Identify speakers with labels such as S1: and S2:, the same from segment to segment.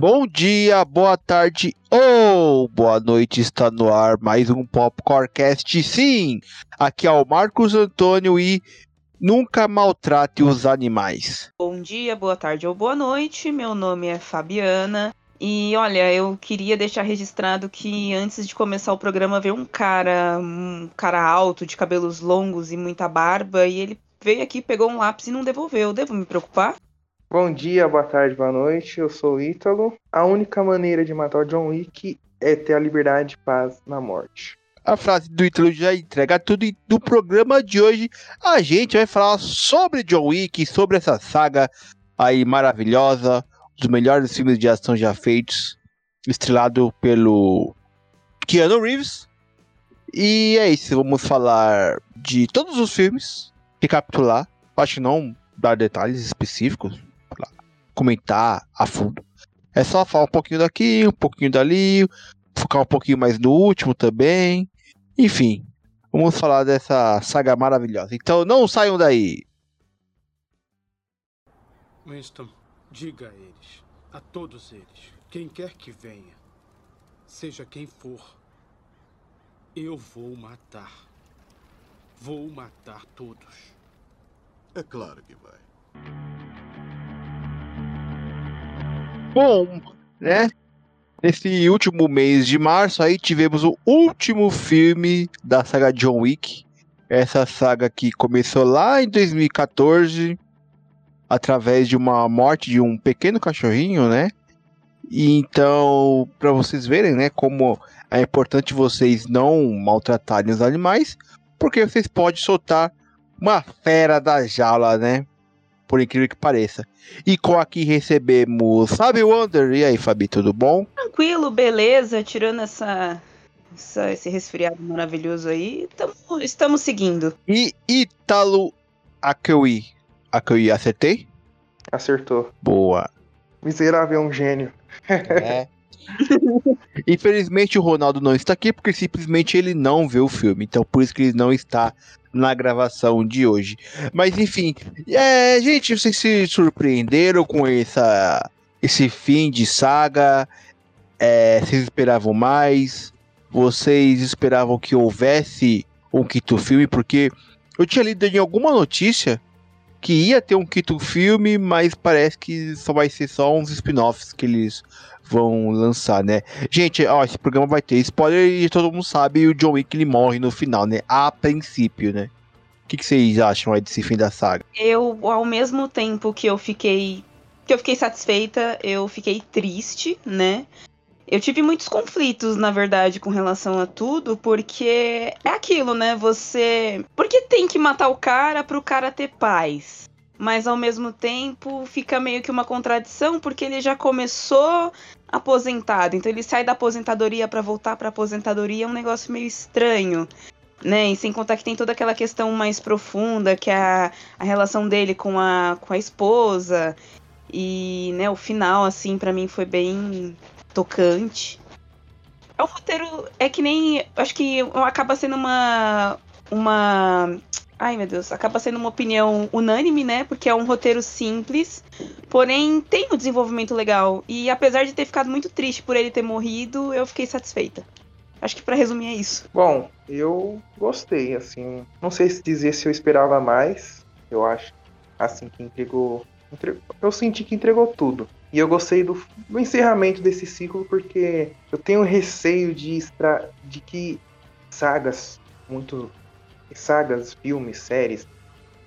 S1: Bom dia, boa tarde ou boa noite, está no ar mais um Popcorncast. Sim, aqui é o Marcos Antônio e nunca maltrate os animais.
S2: Bom dia, boa tarde ou boa noite. Meu nome é Fabiana. E olha, eu queria deixar registrado que antes de começar o programa veio um cara, um cara alto, de cabelos longos e muita barba, e ele veio aqui, pegou um lápis e não devolveu. Devo me preocupar?
S3: Bom dia, boa tarde, boa noite. Eu sou o Ítalo. A única maneira de matar o John Wick é ter a liberdade e paz na morte.
S1: A frase do Ítalo já entrega tudo e no programa de hoje a gente vai falar sobre John Wick, sobre essa saga aí maravilhosa, dos melhores filmes de ação já feitos, estrelado pelo Keanu Reeves. E é isso, vamos falar de todos os filmes, recapitular, acho que não dar detalhes específicos, comentar a fundo. É só falar um pouquinho daqui, um pouquinho dali, focar um pouquinho mais no último também. Enfim, vamos falar dessa saga maravilhosa. Então não saiam daí.
S4: Winston, diga a eles, a todos eles, quem quer que venha, seja quem for, eu vou matar. Vou matar todos.
S5: É claro que vai.
S1: Bom, né? Nesse último mês de março aí tivemos o último filme da saga John Wick. Essa saga que começou lá em 2014 através de uma morte de um pequeno cachorrinho, né? E então, para vocês verem, né, como é importante vocês não maltratarem os animais, porque vocês podem soltar uma fera da jaula, né? Por incrível que pareça. E com aqui recebemos Fabi Wonder. E aí, Fabi, tudo bom?
S2: Tranquilo, beleza. Tirando essa, essa esse resfriado maravilhoso aí, tamo, estamos seguindo.
S1: E Ítalo Akewi. Akewi, acertei?
S3: Acertou.
S1: Boa.
S3: Miserável é um gênio.
S1: É. Infelizmente o Ronaldo não está aqui porque simplesmente ele não vê o filme, então por isso que ele não está na gravação de hoje. Mas enfim, é, gente, vocês se surpreenderam com essa, esse fim de saga? É, vocês esperavam mais? Vocês esperavam que houvesse um quinto filme? Porque eu tinha lido em alguma notícia que ia ter um quinto filme, mas parece que só vai ser só uns spin-offs que eles vão lançar, né? Gente, ó, esse programa vai ter spoiler e todo mundo sabe o John Wick ele morre no final, né? A princípio, né? O que, que vocês acham aí desse fim da saga?
S2: Eu, ao mesmo tempo que eu fiquei que eu fiquei satisfeita, eu fiquei triste, né? Eu tive muitos conflitos, na verdade, com relação a tudo, porque é aquilo, né? Você. Porque tem que matar o cara pro cara ter paz mas ao mesmo tempo fica meio que uma contradição porque ele já começou aposentado, então ele sai da aposentadoria para voltar para aposentadoria é um negócio meio estranho, né? E sem contar que tem toda aquela questão mais profunda que é a, a relação dele com a, com a esposa e, né, o final assim para mim foi bem tocante. É um roteiro é que nem acho que acaba sendo uma uma Ai, meu Deus, acaba sendo uma opinião unânime, né? Porque é um roteiro simples, porém tem um desenvolvimento legal. E apesar de ter ficado muito triste por ele ter morrido, eu fiquei satisfeita. Acho que para resumir é isso.
S3: Bom, eu gostei, assim. Não sei se dizer se eu esperava mais. Eu acho, assim, que entregou. entregou eu senti que entregou tudo. E eu gostei do, do encerramento desse ciclo porque eu tenho receio de, extra, de que sagas muito sagas, filmes, séries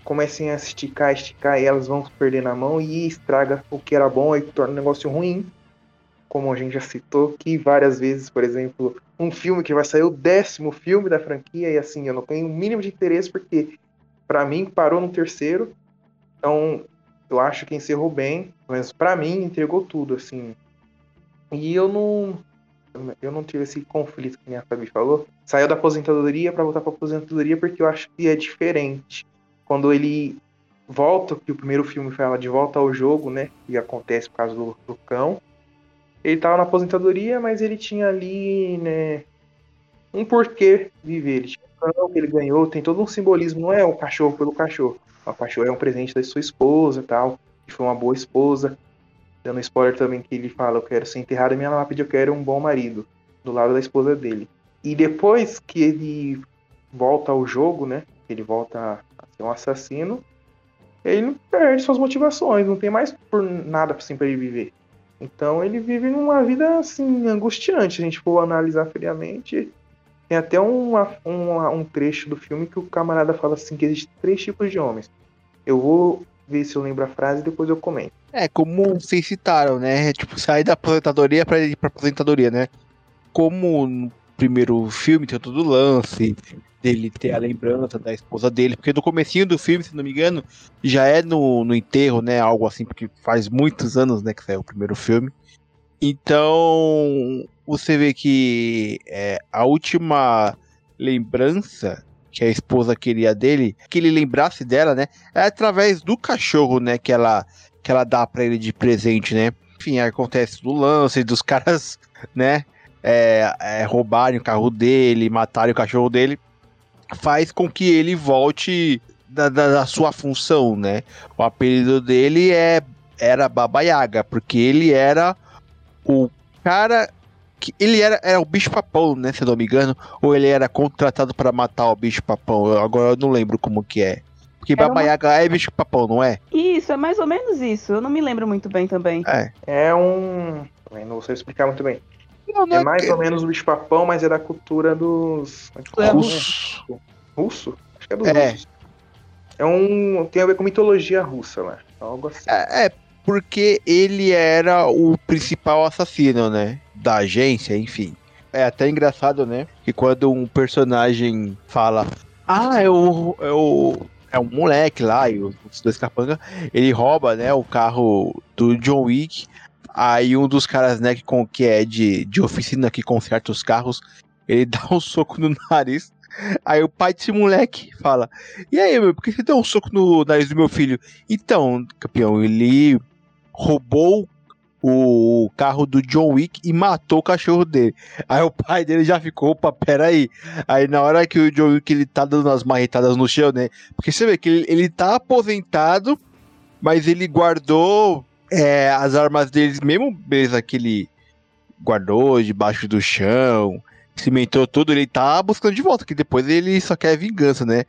S3: comecem a esticar, esticar e elas vão perder na mão e estraga o que era bom e torna um negócio ruim. Como a gente já citou que várias vezes, por exemplo, um filme que vai sair o décimo filme da franquia e assim, eu não tenho o mínimo de interesse porque para mim parou no terceiro. Então, eu acho que encerrou bem, mas para mim entregou tudo assim. E eu não eu não tive esse conflito que a Fabi falou. Saiu da aposentadoria para voltar para aposentadoria porque eu acho que é diferente. Quando ele volta, que o primeiro filme fala de volta ao jogo, né? Que acontece por causa do, do cão. Ele estava na aposentadoria, mas ele tinha ali, né? Um porquê viver. Ele tinha um cão que ele ganhou, tem todo um simbolismo. Não é o cachorro pelo cachorro. O cachorro é um presente da sua esposa tal. Que foi uma boa esposa. Dando spoiler também que ele fala, eu quero ser enterrado em minha lápide, eu quero um bom marido, do lado da esposa dele. E depois que ele volta ao jogo, né? Ele volta a ser um assassino, ele perde suas motivações, não tem mais por nada assim para ele viver. Então ele vive numa vida assim angustiante, se a gente for analisar friamente. Tem até uma, uma, um trecho do filme que o camarada fala assim que existem três tipos de homens. Eu vou ver se eu lembro a frase e depois eu comento.
S1: É, como vocês citaram, né? Tipo, sair da aposentadoria pra ir pra aposentadoria, né? Como no primeiro filme tem todo o lance dele ter a lembrança da esposa dele, porque no comecinho do filme, se não me engano, já é no, no enterro, né? Algo assim, porque faz muitos anos, né, que saiu o primeiro filme. Então, você vê que é, a última lembrança que a esposa queria dele, que ele lembrasse dela, né? É através do cachorro, né? Que ela, que ela dá para ele de presente, né? Enfim, acontece do lance dos caras, né? É, é, roubarem o carro dele, matarem o cachorro dele, faz com que ele volte da, da, da sua função, né? O apelido dele é era Baba Yaga, porque ele era o cara que ele era, era o bicho papão, né, se eu não me engano, ou ele era contratado para matar o bicho papão. Eu, agora eu não lembro como que é. Porque
S2: Era
S1: Baba
S2: uma-
S1: Yaga é bicho papão, não é?
S2: Isso, é mais ou menos isso. Eu não me lembro muito bem também.
S1: É.
S3: É um. Não sei explicar muito bem.
S1: Não, não
S3: É mais ou menos o bicho papão, mas é da cultura dos.
S2: É
S1: russo.
S3: Russo? Acho que é dos
S1: É.
S3: russos. É um. Tem a ver com mitologia russa, né? Algo assim.
S1: É, é, porque ele era o principal assassino, né? Da agência, enfim. É até engraçado, né? Que quando um personagem fala, ah, é o. É, o, é um moleque lá, e os dois capangas, ele rouba, né, o carro do John Wick. Aí um dos caras, né, que, com, que é de, de oficina que conserta os carros, ele dá um soco no nariz. Aí o pai desse moleque fala: E aí, meu, por que você deu um soco no nariz do meu filho? Então, campeão, ele roubou o carro do John Wick e matou o cachorro dele. Aí o pai dele já ficou, opa, peraí. Aí na hora que o John Wick ele tá dando as marretadas no chão, né? Porque você vê que ele, ele tá aposentado, mas ele guardou é, as armas deles, mesmo beleza que ele guardou debaixo do chão, cimentou tudo, ele tá buscando de volta, que depois ele só quer vingança, né?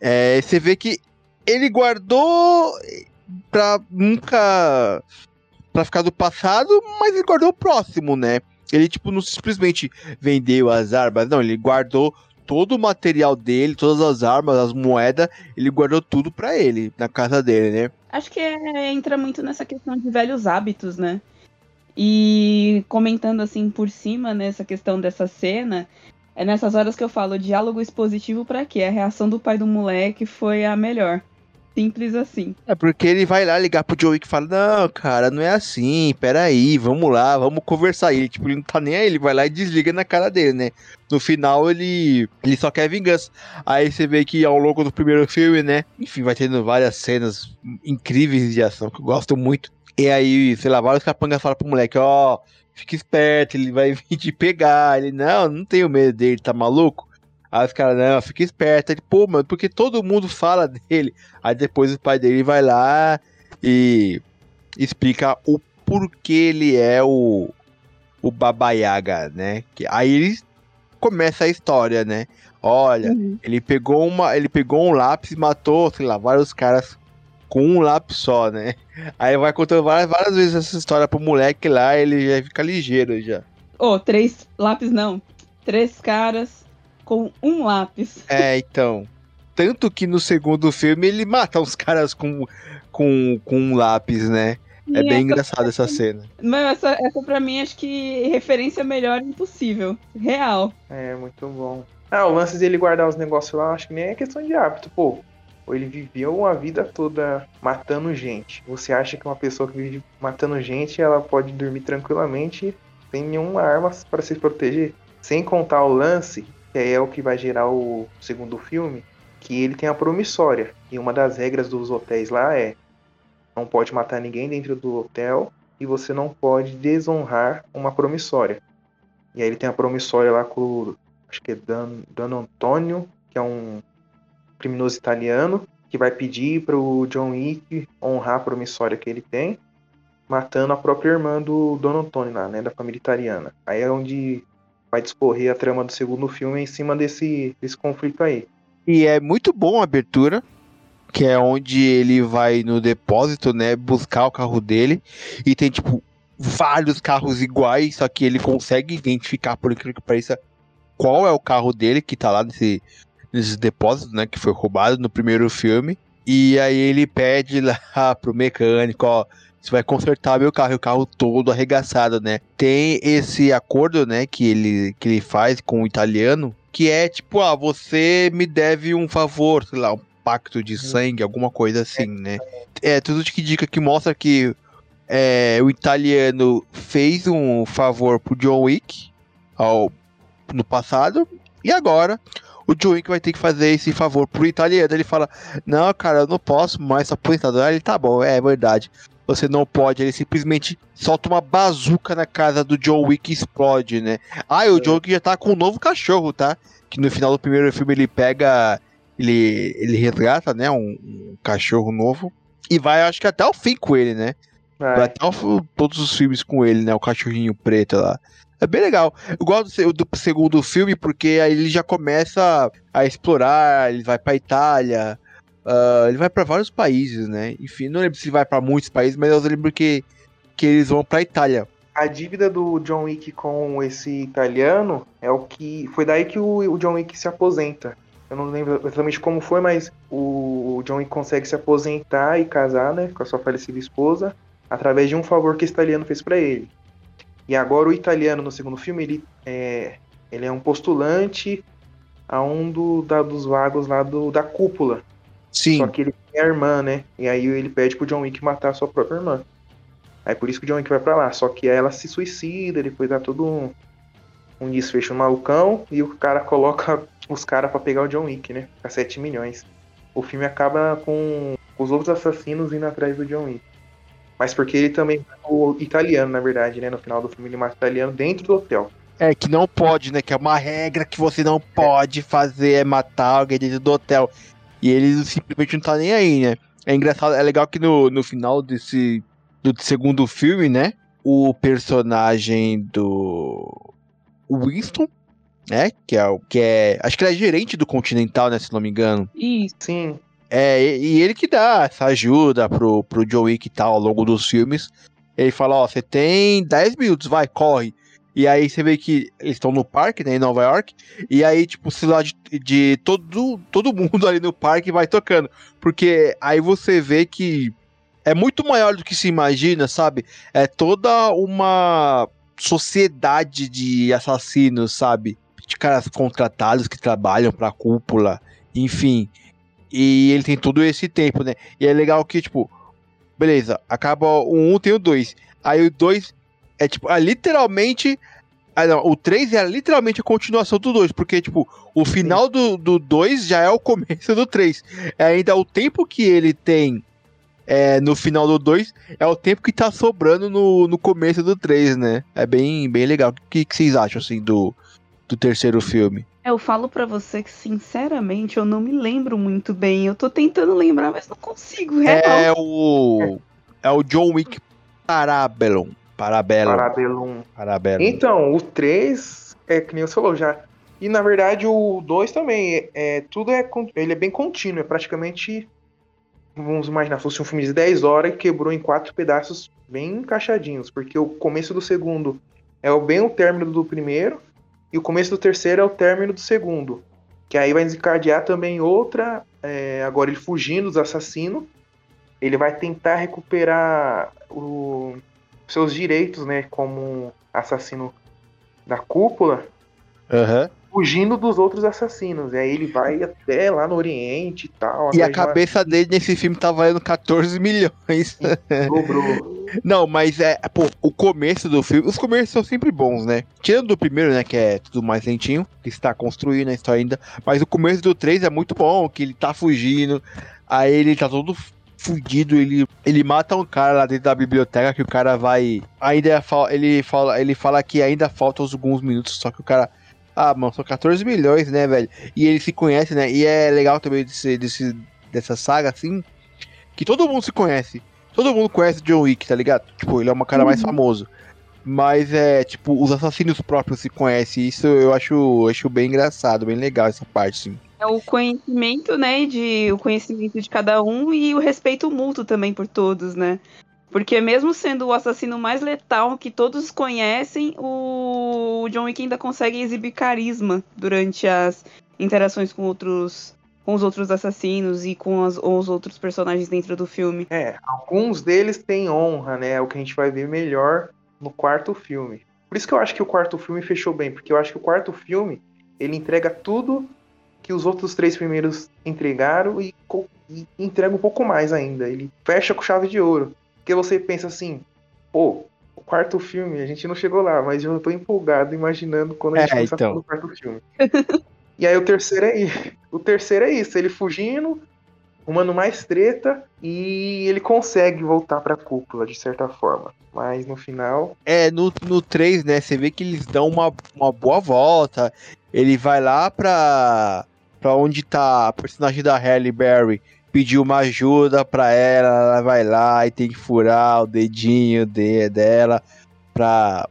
S1: É, você vê que ele guardou pra nunca. Pra ficar do passado, mas ele guardou o próximo, né? Ele, tipo, não simplesmente vendeu as armas, não, ele guardou todo o material dele, todas as armas, as moedas, ele guardou tudo pra ele, na casa dele, né?
S2: Acho que é- entra muito nessa questão de velhos hábitos, né? E comentando assim por cima nessa questão dessa cena, é nessas horas que eu falo diálogo expositivo pra quê? A reação do pai do moleque foi a melhor. Simples assim.
S1: É porque ele vai lá ligar pro Joe Wick e fala: Não, cara, não é assim, peraí, vamos lá, vamos conversar. E ele, tipo, ele não tá nem aí, ele vai lá e desliga na cara dele, né? No final, ele, ele só quer vingança. Aí você vê que ao longo do primeiro filme, né? Enfim, vai tendo várias cenas incríveis de ação que eu gosto muito. E aí, sei lá, vários capangas falam pro moleque: Ó, fica esperto, ele vai vir te pegar. Ele, não, não tenho medo dele, tá maluco? Aí os caras, não, fica esperto. Ele, pô, mano, porque todo mundo fala dele. Aí depois o pai dele vai lá e explica o porquê ele é o, o Baba Yaga, né? Que, aí ele começa a história, né? Olha, ele pegou uma, ele pegou um lápis e matou, sei lá, vários caras com um lápis só, né? Aí vai contando várias, várias vezes essa história pro moleque lá, ele já fica ligeiro já.
S2: Ô, três lápis não. Três caras com um lápis.
S1: É, então. Tanto que no segundo filme ele mata uns caras com, com, com um lápis, né? É
S2: E
S1: bem
S2: essa-
S1: engraçado essa cena.
S2: Mas essa, essa pra mim acho que referência melhor impossível. Real.
S3: É, muito bom. Ah, o lance dele guardar os negócios lá, acho que nem é questão de hábito, pô. Ele viveu uma vida toda matando gente. Você acha que uma pessoa que vive matando gente, ela pode dormir tranquilamente sem nenhuma arma para se proteger? Sem contar o lance, que é o que vai gerar o segundo filme, que ele tem a promissória. E uma das regras dos hotéis lá é não pode matar ninguém dentro do hotel e você não pode desonrar uma promissória. E aí ele tem a promissória lá com o, acho que é Dan, Dan Antônio, que é um criminoso italiano, que vai pedir para o John Wick honrar a promissória que ele tem. matando a própria irmã do Don Antônio lá, né, da família italiana. Aí é onde vai discorrer a trama do segundo filme em cima desse, desse conflito aí.
S1: E é muito bom a abertura, que é onde ele vai no depósito, né, buscar o carro dele e tem tipo vários carros iguais, só que ele consegue identificar por incrível que pareça qual é o carro dele que tá lá nesse nesse depósito, né, que foi roubado no primeiro filme. E aí ele pede lá pro mecânico, ó, você vai consertar meu carro, e o carro todo arregaçado, né? Tem esse acordo, né, que ele, que ele faz com o italiano, que é tipo, ah, você me deve um favor, sei lá, um pacto de sangue, alguma coisa assim, né? É tudo que dica que mostra que é, o italiano fez um favor pro John Wick ao, no passado e agora o John Wick vai ter que fazer esse favor pro italiano. Ele fala: Não, cara, eu não posso mais aposentado. Aí ele tá bom, é verdade. Você não pode, ele simplesmente solta uma bazuca na casa do John Wick e explode, né? Ah, e o John Wick já tá com um novo cachorro, tá? Que no final do primeiro filme ele pega. Ele, ele resgata, né? Um, um cachorro novo. E vai, acho que até o fim com ele, né? Vai até o, todos os filmes com ele, né? O cachorrinho preto lá. É bem legal. Eu gosto do, do segundo filme porque aí ele já começa a explorar, ele vai pra Itália, uh, ele vai para vários países, né? Enfim, não lembro se ele vai para muitos países, mas eu lembro que, que eles vão pra Itália.
S3: A dívida do John Wick com esse italiano é o que. Foi daí que o, o John Wick se aposenta. Eu não lembro exatamente como foi, mas o John Wick consegue se aposentar e casar, né? Com a sua falecida esposa, através de um favor que esse italiano fez para ele. E agora o italiano no segundo filme, ele é, ele é um postulante a um do, da, dos vagos lá do, da cúpula.
S1: Sim.
S3: Só que ele tem a irmã, né? E aí ele pede pro John Wick matar a sua própria irmã. Aí por isso que o John Wick vai pra lá. Só que ela se suicida, depois dá todo um, um desfecho malucão e o cara coloca os caras para pegar o John Wick, né? A 7 milhões. O filme acaba com os outros assassinos indo atrás do John Wick. Mas porque ele também o italiano, na verdade, né? No final do filme ele mata o italiano dentro do hotel.
S1: É, que não pode, né? Que é uma regra que você não pode fazer é matar alguém dentro do hotel. E ele simplesmente não tá nem aí, né? É engraçado, é legal que no, no final desse do segundo filme, né? O personagem do Winston, né? Que é o que é. Acho que ele é gerente do Continental, né? Se não me engano.
S2: Isso.
S3: Sim.
S1: É, e, e ele que dá essa ajuda pro, pro John Wick e tal ao longo dos filmes. Ele fala, ó, você tem 10 minutos, vai, corre. E aí você vê que eles estão no parque, né, em Nova York. E aí, tipo, o celular de, de todo, todo mundo ali no parque vai tocando. Porque aí você vê que é muito maior do que se imagina, sabe? É toda uma sociedade de assassinos, sabe? De caras contratados que trabalham pra cúpula, enfim. E ele tem todo esse tempo, né? E é legal que, tipo, beleza, acaba o 1, tem o 2. Aí o 2 é, tipo, é literalmente. Ah, não, o 3 é literalmente a continuação do 2, porque, tipo, o final do, do 2 já é o começo do 3. É ainda o tempo que ele tem é, no final do 2 é o tempo que tá sobrando no, no começo do 3, né? É bem, bem legal. O que, que vocês acham, assim, do, do terceiro filme?
S2: Eu falo para você que, sinceramente, eu não me lembro muito bem. Eu tô tentando lembrar, mas não consigo.
S1: É o. É o John Wick Parabellum. Parabellum.
S3: Parabellum.
S1: Parabellum.
S3: Então, o 3 é que nem você falou já. E na verdade o 2 também. É, é, tudo é. Ele é bem contínuo. É praticamente. Vamos imaginar, fosse um filme de 10 horas e quebrou em quatro pedaços bem encaixadinhos. Porque o começo do segundo é o bem o término do primeiro. E o começo do terceiro é o término do segundo. Que aí vai desencadear também outra. É, agora ele fugindo dos assassinos. Ele vai tentar recuperar o, seus direitos, né? Como assassino da cúpula.
S1: Uhum.
S3: Fugindo dos outros assassinos. E aí ele vai até lá no Oriente e tal.
S1: E a cabeça uma... dele nesse filme tá valendo 14 milhões.
S3: Dobrou.
S1: Não, mas é, pô, o começo do filme, os começos são sempre bons, né? Tirando do primeiro, né, que é tudo mais lentinho, que está construindo a história ainda, mas o começo do 3 é muito bom, que ele tá fugindo, aí ele tá todo fudido, ele, ele mata um cara lá dentro da biblioteca que o cara vai. Ainda é ele fala, ele fala que ainda faltam alguns minutos, só que o cara. Ah, mano, são 14 milhões, né, velho? E ele se conhece, né? E é legal também desse, desse, dessa saga, assim, que todo mundo se conhece. Todo mundo conhece John Wick, tá ligado? Tipo, ele é uma cara mais
S2: Uhum.
S1: famoso. Mas é, tipo, os assassinos próprios se conhecem. Isso eu acho, acho bem engraçado, bem legal essa parte, sim.
S2: É o conhecimento, né, de o conhecimento de cada um e o respeito mútuo também por todos, né? Porque mesmo sendo o assassino mais letal que todos conhecem, o John Wick ainda consegue exibir carisma durante as interações com outros com os outros assassinos e com as- os outros personagens dentro do filme.
S3: É, alguns deles têm honra, né? É o que a gente vai ver melhor no quarto filme. Por isso que eu acho que o quarto filme fechou bem, porque eu acho que o quarto filme ele entrega tudo que os outros três primeiros entregaram e, e entrega um pouco mais ainda. Ele fecha com chave de ouro. Porque você pensa assim, pô, o quarto filme, a gente não chegou lá, mas eu tô empolgado imaginando quando a gente
S1: É,
S3: começar
S1: então.
S3: quarto filme. e aí o terceiro é isso. O terceiro é isso, ele fugindo, arrumando mais treta e ele consegue voltar pra cúpula, de certa forma. Mas no final.
S1: É, no, no 3, né, você vê que eles dão uma, uma boa volta. Ele vai lá pra, pra onde tá a personagem da Halle Berry. Pediu uma ajuda pra ela, ela vai lá e tem que furar o dedinho de, dela pra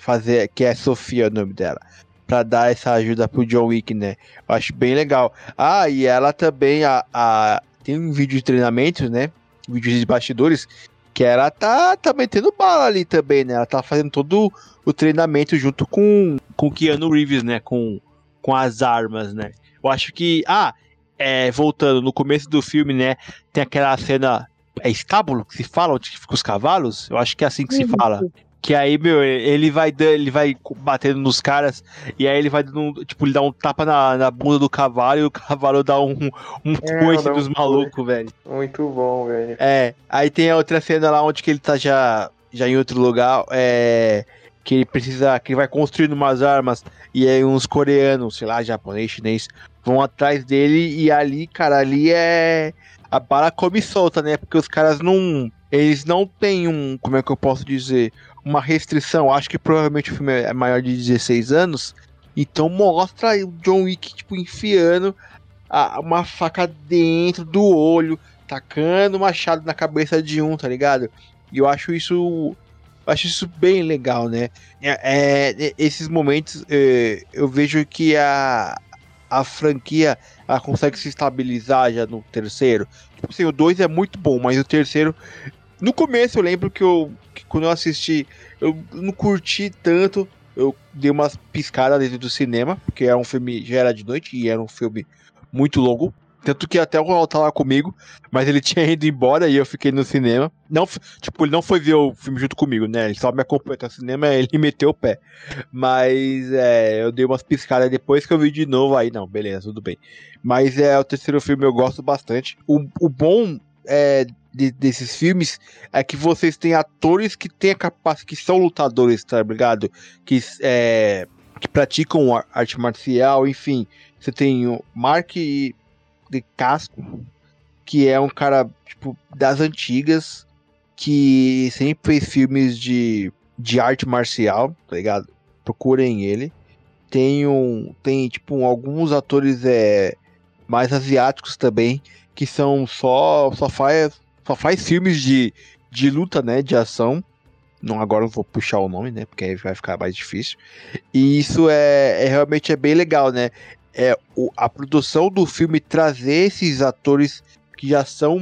S1: fazer, que é Sofia o nome dela, pra dar essa ajuda pro John Wick, né? Eu acho bem legal. Ah, e ela também, a, a- tem um vídeo de treinamento, né? Vídeos de bastidores, que ela tá, tá metendo bala ali também, né? Ela tá fazendo todo o treinamento junto com com Keanu Reeves, né? Com, com as armas, né? Eu acho que. Ah, é, voltando, no começo do filme, né? Tem aquela cena. É estábulo que se fala, onde fica os cavalos? Eu acho que é assim que se fala. Que aí, meu, ele vai ele vai batendo nos caras, e aí ele vai dando, um- tipo, ele dá um tapa na, na bunda do cavalo e o cavalo dá um, um
S3: É,
S1: coice
S3: dá um
S1: dos malucos, velho.
S3: Muito bom, velho.
S1: É, aí tem a outra cena lá onde que ele tá já, já em outro lugar, é, que ele precisa, que ele vai construindo umas armas, e aí uns coreanos, sei lá, japonês, chinês, vão atrás dele, e ali, cara, ali é, a bala come solta, né, porque os caras não, eles não têm um, como é que eu posso dizer, uma restrição, acho que provavelmente o filme é maior de 16 anos, então mostra o John Wick, tipo, enfiando a- uma faca dentro do olho, tacando o machado na cabeça de um, tá ligado? E eu acho isso. Eu acho isso bem legal, né? É, é, esses momentos é, eu vejo que a, a franquia ela consegue se estabilizar já no terceiro. Tipo assim, o 2 é muito bom, mas o terceiro. No começo eu lembro que eu. Que quando eu assisti, eu não curti tanto. Eu dei umas piscadas dentro do cinema, porque era um filme. Já era de noite e era um filme muito longo. Tanto que até o Ronaldo tá lá comigo, mas ele tinha ido embora e eu fiquei no cinema. Não, tipo, ele não foi ver o filme junto comigo, né? Ele só me acompanhou até o cinema e ele meteu o pé. Mas é, eu dei umas piscadas depois que eu vi de novo, aí não, beleza, tudo bem. Mas é o terceiro filme eu gosto bastante. O, o bom é, de- desses filmes é que vocês têm atores que têm a capacidade, que são lutadores, tá ligado? Que, é, que praticam ar- arte marcial, enfim. Você tem o Mark de Casco, que é um cara, tipo, das antigas, que sempre fez filmes de, de arte marcial, tá ligado? Procurem ele. Tem um. Tem, tipo, alguns atores é, mais asiáticos também, que são só. só faz, só faz filmes de, de luta, né? De ação. Não, agora eu vou puxar o nome, né? Porque aí vai ficar mais difícil. E isso é, é realmente é bem legal, né? É o- a produção do filme trazer esses atores que já são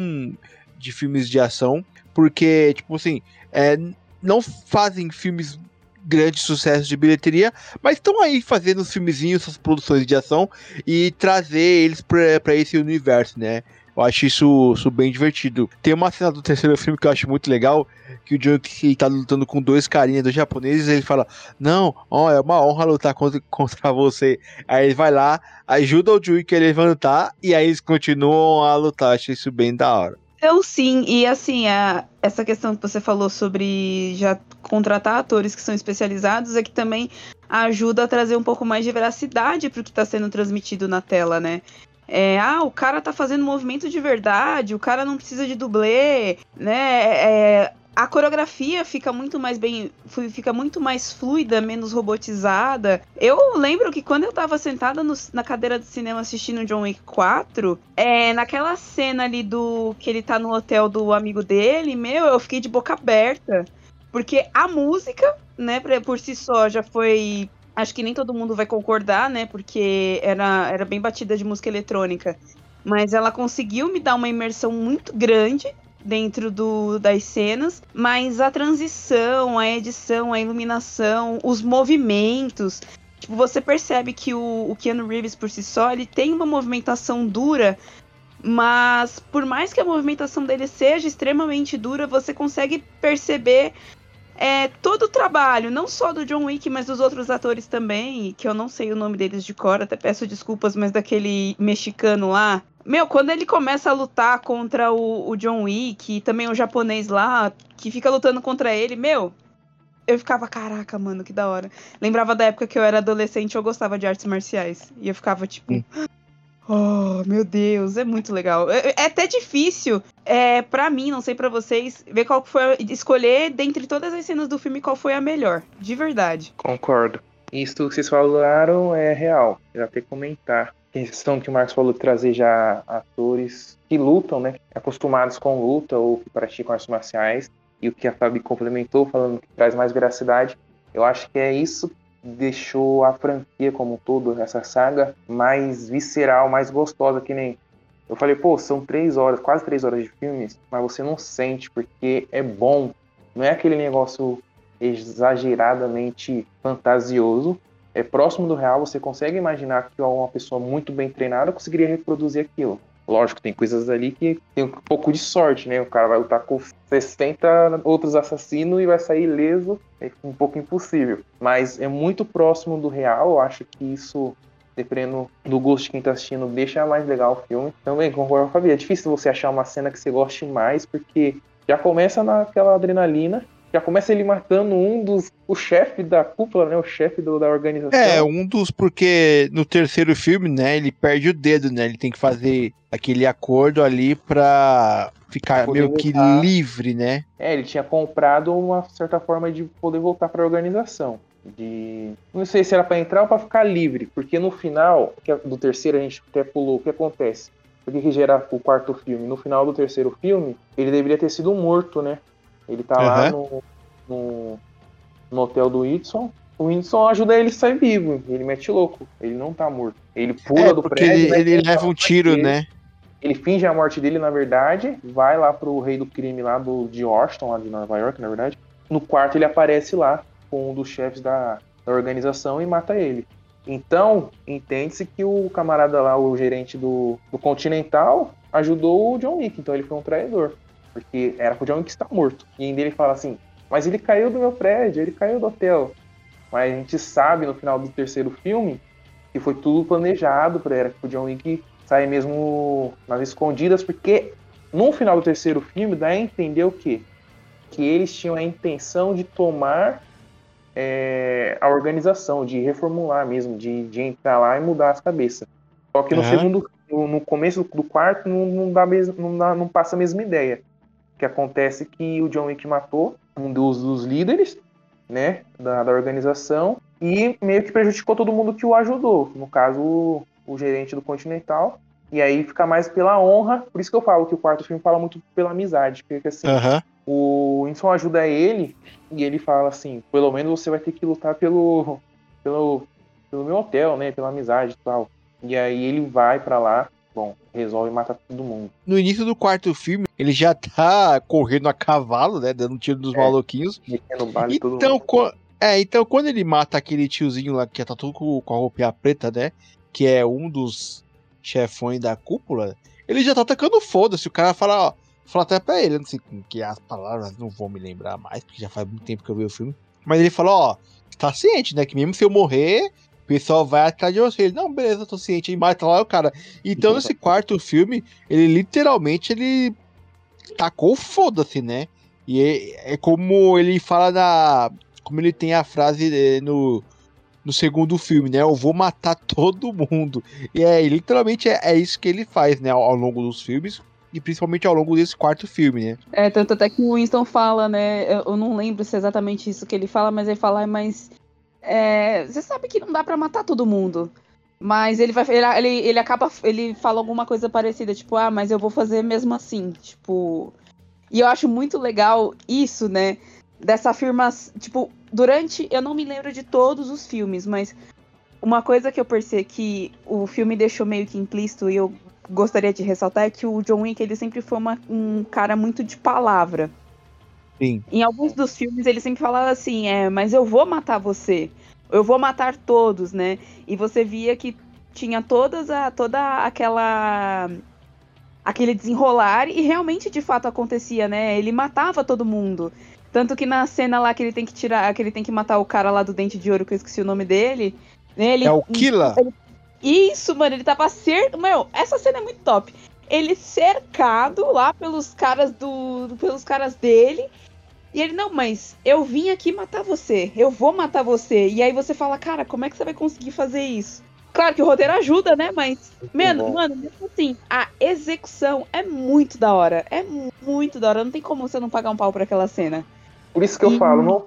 S1: de filmes de ação, porque, tipo assim, é, não fazem filmes grandes sucessos de bilheteria, mas estão aí fazendo os filmezinhos, suas produções de ação e trazer eles pra esse universo, né? Eu acho isso, isso bem divertido. Tem uma cena do terceiro filme que eu acho muito legal, que o John Wick tá lutando com dois carinhas, dois japoneses, ele fala, não, ó, é uma honra lutar contra, contra você. Aí ele vai lá, ajuda o John Wick a levantar, e aí eles continuam a lutar. Achei isso bem da hora.
S2: Eu sim, e assim, a, essa questão que você falou sobre já contratar atores que são especializados é que também ajuda a trazer um pouco mais de veracidade pro que tá sendo transmitido na tela, né? É, ah, o cara tá fazendo movimento de verdade, o cara não precisa de dublê, né? É, a coreografia fica muito mais bem, fica muito mais fluida, menos robotizada. Eu lembro que quando eu tava sentada no, na cadeira do cinema assistindo John Wick 4, é, naquela cena ali do que ele tá no hotel do amigo dele, meu, eu fiquei de boca aberta. Porque a música, né, por si só já foi acho que nem todo mundo vai concordar, né? Porque era, era bem batida de música eletrônica. Mas ela conseguiu me dar uma imersão muito grande dentro do, das cenas, mas a transição, a edição, a iluminação, os movimentos. Tipo, você percebe que o, o Keanu Reeves por si só, ele tem uma movimentação dura, mas por mais que a movimentação dele seja extremamente dura, você consegue perceber é, todo o trabalho, não só do John Wick, mas dos outros atores também, que eu não sei o nome deles de cor, até peço desculpas, mas daquele mexicano lá, meu, quando ele começa a lutar contra o, o John Wick e também o japonês lá, que fica lutando contra ele, meu, eu ficava, caraca, mano, que da hora. Lembrava da época que eu era adolescente eu gostava de artes marciais. E eu ficava tipo. Oh, meu Deus, é muito legal. É, é até difícil, é, para mim, não sei para vocês, ver qual foi. Escolher dentre todas as cenas do filme qual foi a melhor. De verdade.
S3: Concordo. Isso que vocês falaram é real. Eu até comentar questão que o Marcos falou de trazer já atores que lutam, né? Acostumados com luta ou que praticam artes marciais. E o que a Fabi complementou, falando que traz mais veracidade. Eu acho que é isso deixou a franquia como um todo, essa saga, mais visceral, mais gostosa, que nem. Eu falei, pô, são três horas, quase três horas de filmes, mas você não sente, porque é bom. Não é aquele negócio exageradamente fantasioso, é próximo do real, você consegue imaginar que uma pessoa muito bem treinada conseguiria reproduzir aquilo. Lógico, tem coisas ali que tem um pouco de sorte, né? O cara vai lutar com 60 outros assassinos e vai sair ileso, é um pouco impossível. Mas é muito próximo do real, eu acho que isso, dependendo do gosto de quem tá assistindo, deixa mais legal o filme. Também, concordo com a Fabi, é difícil você achar uma cena que você goste mais, porque já começa naquela adrenalina, já começa ele matando um dos. O chefe da cúpula, né? O chefe da organização.
S1: É, um dos. Porque no terceiro filme, né? Ele perde o dedo, né? Ele tem que fazer aquele acordo ali pra ficar meio voltar. que livre, né?
S3: É, ele tinha comprado uma certa forma de poder voltar pra organização. De. Não sei se era para entrar ou pra ficar livre. Porque no final, é do terceiro a gente até pulou, o que acontece? Por que, que gera o quarto filme? No final do terceiro filme, ele deveria ter sido morto, né? Ele tá uhum. lá no, no, no, hotel do Whitson. O Whitson ajuda ele a sair vivo. Ele mete louco. Ele não tá morto. Ele pula é, do prédio.
S1: Ele, né, ele leva um tiro, dele. né?
S3: Ele finge a morte dele, na verdade. Vai lá pro rei do crime lá do, de Washington, lá de Nova York, na verdade. No quarto ele aparece lá com um dos chefes da, da organização e mata ele. Então, entende-se que o camarada lá, o gerente do, do Continental, ajudou o John Wick. Então ele foi um traidor. Porque era pro John Wick estar morto. E ainda ele fala assim, mas ele caiu do meu prédio, ele caiu do hotel. Mas a gente sabe no final do terceiro filme que foi tudo planejado para era que o John Wick sair mesmo nas escondidas, porque no final do terceiro filme dá a entender o quê? Que eles tinham a intenção de tomar é, a organização, de reformular mesmo, de, de entrar lá e mudar as cabeças. Só que no uhum. segundo, no começo do quarto não, não, dá mesmo, não, dá, não passa a mesma ideia que acontece que o John Wick matou um dos, dos líderes, né, da, da, organização e meio que prejudicou todo mundo que o ajudou, no caso o, o gerente do Continental, e aí fica mais pela honra, por isso que eu falo que o quarto filme fala muito pela amizade, porque assim, uhum. o Winston ajuda ele e ele fala assim, pelo menos você vai ter que lutar pelo, pelo, pelo meu hotel, né, pela amizade e tal. E aí ele vai para lá bom, resolve matar todo mundo.
S1: No início do quarto filme, ele já tá correndo a cavalo, né? Dando tiro dos é, maluquinhos. Então, co é, então, quando ele mata aquele tiozinho lá que tá todo com, com a roupinha preta, né? Que é um dos chefões da cúpula, ele já tá atacando foda-se. O cara fala, ó, fala até pra ele, não sei que as palavras não vou me lembrar mais, porque já faz muito tempo que eu vi o filme. Mas ele fala, ó, tá ciente, né? Que mesmo se eu morrer, pessoal vai atrás de você. Ele, não, beleza, tô ciente. E mata lá o cara. Então, nesse quarto filme, ele literalmente ele tacou foda-se, né? E é, é, como ele fala na. Como ele tem a frase é, no, no segundo filme, né? Eu vou matar todo mundo. E é literalmente é, é isso que ele faz, né? Ao, ao longo dos filmes. e principalmente ao longo desse quarto filme, né?
S2: É, tanto até que o Winston fala, né? Eu, eu não lembro se é exatamente isso que ele fala, mas ele fala, mas. É, você sabe que não dá pra matar todo mundo. Mas ele vai. Ele, ele acaba. Ele fala alguma coisa parecida, tipo, ah, mas eu vou fazer mesmo assim. Tipo. E eu acho muito legal isso, né? Dessa afirmação. Tipo, durante. Eu não me lembro de todos os filmes, mas uma coisa que eu percebi que o filme deixou meio que implícito e eu gostaria de ressaltar é que o John Wick ele sempre foi uma- um cara muito de palavra.
S1: Sim.
S2: Em alguns dos filmes ele sempre falava assim, é, mas eu vou matar você. Eu vou matar todos, né? E você via que tinha todas a, toda aquela aquele desenrolar e realmente de fato acontecia, né? Ele matava todo mundo. Tanto que na cena lá que ele tem que tirar, que ele tem que matar o cara lá do dente de ouro, que eu esqueci o nome dele, né? Ele,
S1: É o Killa.
S2: isso, mano, ele tava cer... Meu, essa cena é muito top. Ele cercado lá pelos caras do. pelos caras dele. E ele, não, mas eu vim aqui matar você. Eu vou matar você. E aí você fala, cara, como é que você vai conseguir fazer isso? Claro que o roteiro ajuda, né? Mas, mano, mano, mesmo assim, a execução é muito da hora. É muito da hora. Não tem como você não pagar um pau por aquela cena.
S3: Por isso que eu
S2: E-
S3: falo, não,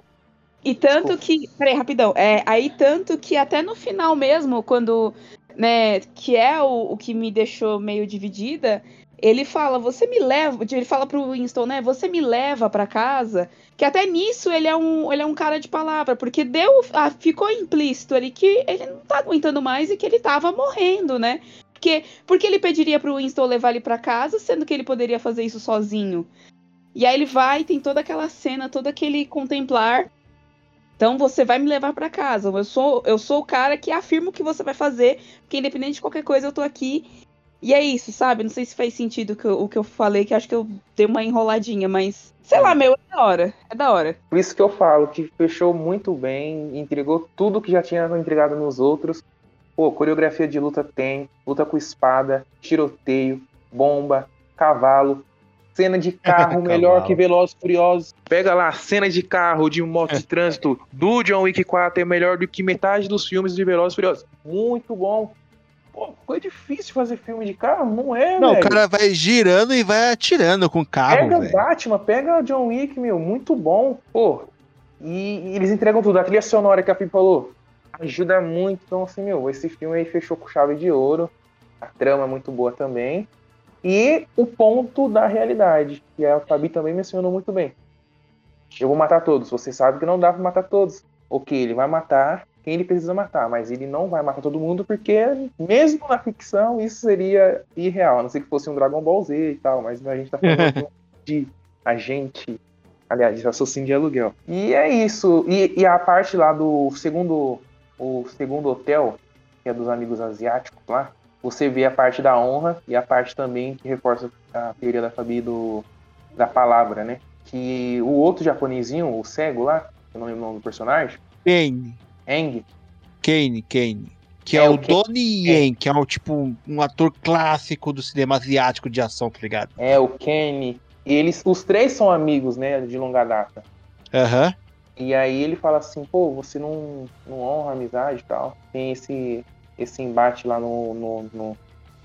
S2: E tanto
S3: Desculpa.
S2: que. Peraí, rapidão. É, aí tanto que até no final mesmo, quando. Né, que é o, o que me deixou meio dividida, ele fala, você me leva. Ele fala pro Winston, né? Você me leva pra casa. Que até nisso ele é um, ele é um cara de palavra, porque deu. ah, ficou implícito ali que ele não tá aguentando mais e que ele tava morrendo, né? Porque, porque ele pediria pro Winston levar ele pra casa, sendo que ele poderia fazer isso sozinho. E aí ele vai, tem toda aquela cena, todo aquele contemplar. Então você vai me levar pra casa. Eu sou, eu sou o cara que afirma o que você vai fazer, porque independente de qualquer coisa eu tô aqui. E é isso, sabe? Não sei se faz sentido o que eu- o que eu falei, que acho que eu dei uma enroladinha, mas sei lá, meu, é da hora. É da hora.
S3: Por isso que eu falo que fechou muito bem, entregou tudo que já tinha entregado nos outros. Pô, coreografia de luta tem, luta com espada, tiroteio, bomba, cavalo, cena de carro melhor que Velozes e Furiosos. Pega lá, cena de carro, de moto de trânsito do John Wick 4 é melhor do que metade dos filmes de Velozes e Furiosos. Muito bom. Pô, foi difícil fazer filme de carro? Não é,
S1: Não, o
S3: velho.
S1: cara vai girando e vai atirando com o carro,
S3: Pega
S1: velho.
S3: Batman, pega John Wick, meu, muito bom. Pô, e, e eles entregam tudo. A trilha sonora que a Fih falou ajuda muito. Então, assim, meu, esse filme aí fechou com chave de ouro. A trama é muito boa também. E o ponto da realidade, que a Fabi também mencionou muito bem. Eu vou matar todos. Você sabe que não dá pra matar todos. Ok, ele vai matar quem ele precisa matar, mas ele não vai matar todo mundo porque, mesmo na ficção, isso seria irreal. A não ser que fosse um Dragon Ball Z e tal, mas a gente tá falando de agente, aliás, de assassino de aluguel. E é isso. E, e a parte lá do segundo, o segundo hotel, que é dos amigos asiáticos lá, você vê a parte da honra e a parte também que reforça a teoria da Fabi do, da palavra, né? Que o outro japonesinho, o cego lá, eu não lembro o nome do personagem,
S1: Kane,
S3: Eng,
S1: Kane, Kane. Que é,
S3: É,
S1: o
S3: o Kane.
S1: Donnie Yen, que é um, tipo, um- ator clássico do cinema asiático de ação, tá ligado?
S3: é o Kenny, eles, os três são amigos, né, de longa data.
S1: Aham.
S3: E aí ele fala assim, pô, você não, não honra a amizade e tal. Tem esse, esse embate lá no, no, no,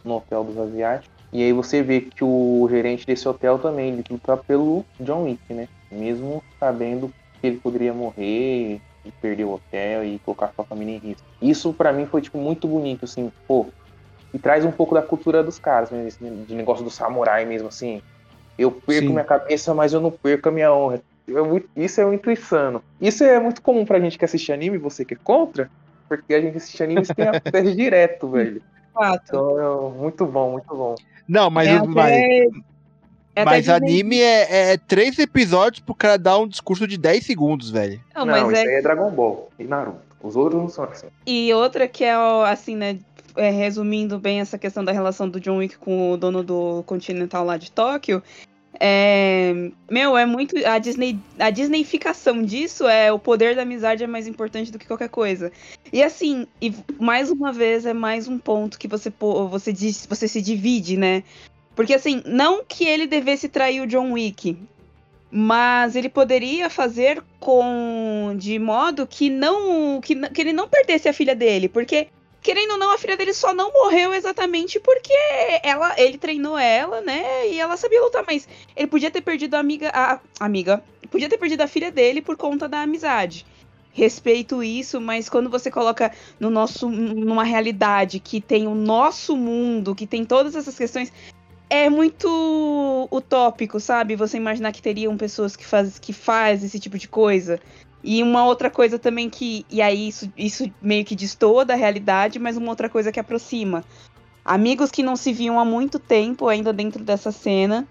S3: no hotel dos asiáticos. E aí você vê que o gerente desse hotel também, ele luta pelo John Wick, né? Mesmo sabendo que ele poderia morrer e perder o hotel e colocar sua família em risco. Isso pra mim foi, tipo, muito bonito, assim, pô. E traz um pouco da cultura dos caras, né? esse de negócio do samurai mesmo, assim. Eu perco
S1: Sim.
S3: minha cabeça, mas eu não perco a minha honra. É isso é muito insano. Isso é muito comum pra gente que assiste anime, você que é contra, porque a gente assiste anime e tem acesso direto, velho.
S2: Fato.
S3: Então, é muito bom, muito bom.
S1: Não, mas,
S2: É
S1: mas,
S2: até- é
S1: mas anime é, é três episódios pro cara dar um discurso de 10 segundos, velho.
S2: Não,
S3: Não,
S2: mas
S3: isso
S2: é
S3: aí é Dragon Ball e Naruto. Os outros não são assim.
S2: E outra que é, assim, né, é, resumindo bem essa questão da relação do John Wick com o dono do Continental lá de Tóquio, é, meu, é muito a Disney, a Disneyficação disso é o poder da amizade é mais importante do que qualquer coisa. E assim, e mais uma vez é mais um ponto que você você diz, você se divide, né? Porque assim, não que ele devesse trair o John Wick, mas ele poderia fazer com de modo que não que, que ele não perdesse a filha dele, porque querendo ou não, a filha dele só não morreu exatamente porque ela, ele treinou ela, né? E ela sabia lutar, mas ele podia ter perdido a amiga. A, amiga. Podia ter perdido a filha dele por conta da amizade. Respeito isso, mas quando você coloca no nosso, numa realidade que tem o nosso mundo, que tem todas essas questões, é muito utópico, sabe? Você imaginar que teriam pessoas que faz, que faz esse tipo de coisa. E uma outra coisa também que. E aí isso, isso meio que destoa da realidade, mas uma outra coisa que aproxima. Amigos que não se viam há muito tempo, ainda dentro dessa cena.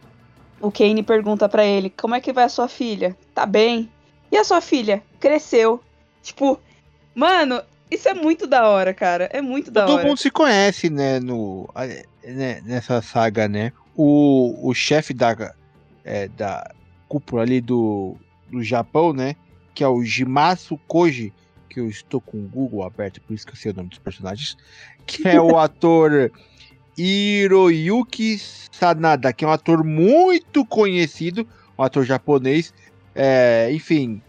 S2: O Kane pergunta para ele: Como é que vai a sua filha? Tá bem. E a sua filha? Cresceu. Tipo, mano, isso é muito da hora, cara. É muito da
S1: Todo
S2: hora.
S1: Todo mundo se conhece, né, no, né, nessa saga, né? O, o chefe da, é, da cúpula ali do, do Japão, né? Que é o Jimasu Koji, que eu estou com o Google aberto, por isso que eu sei o nome dos personagens. Que é o ator Hiroyuki Sanada, que é um ator muito conhecido, um ator japonês. É, enfim,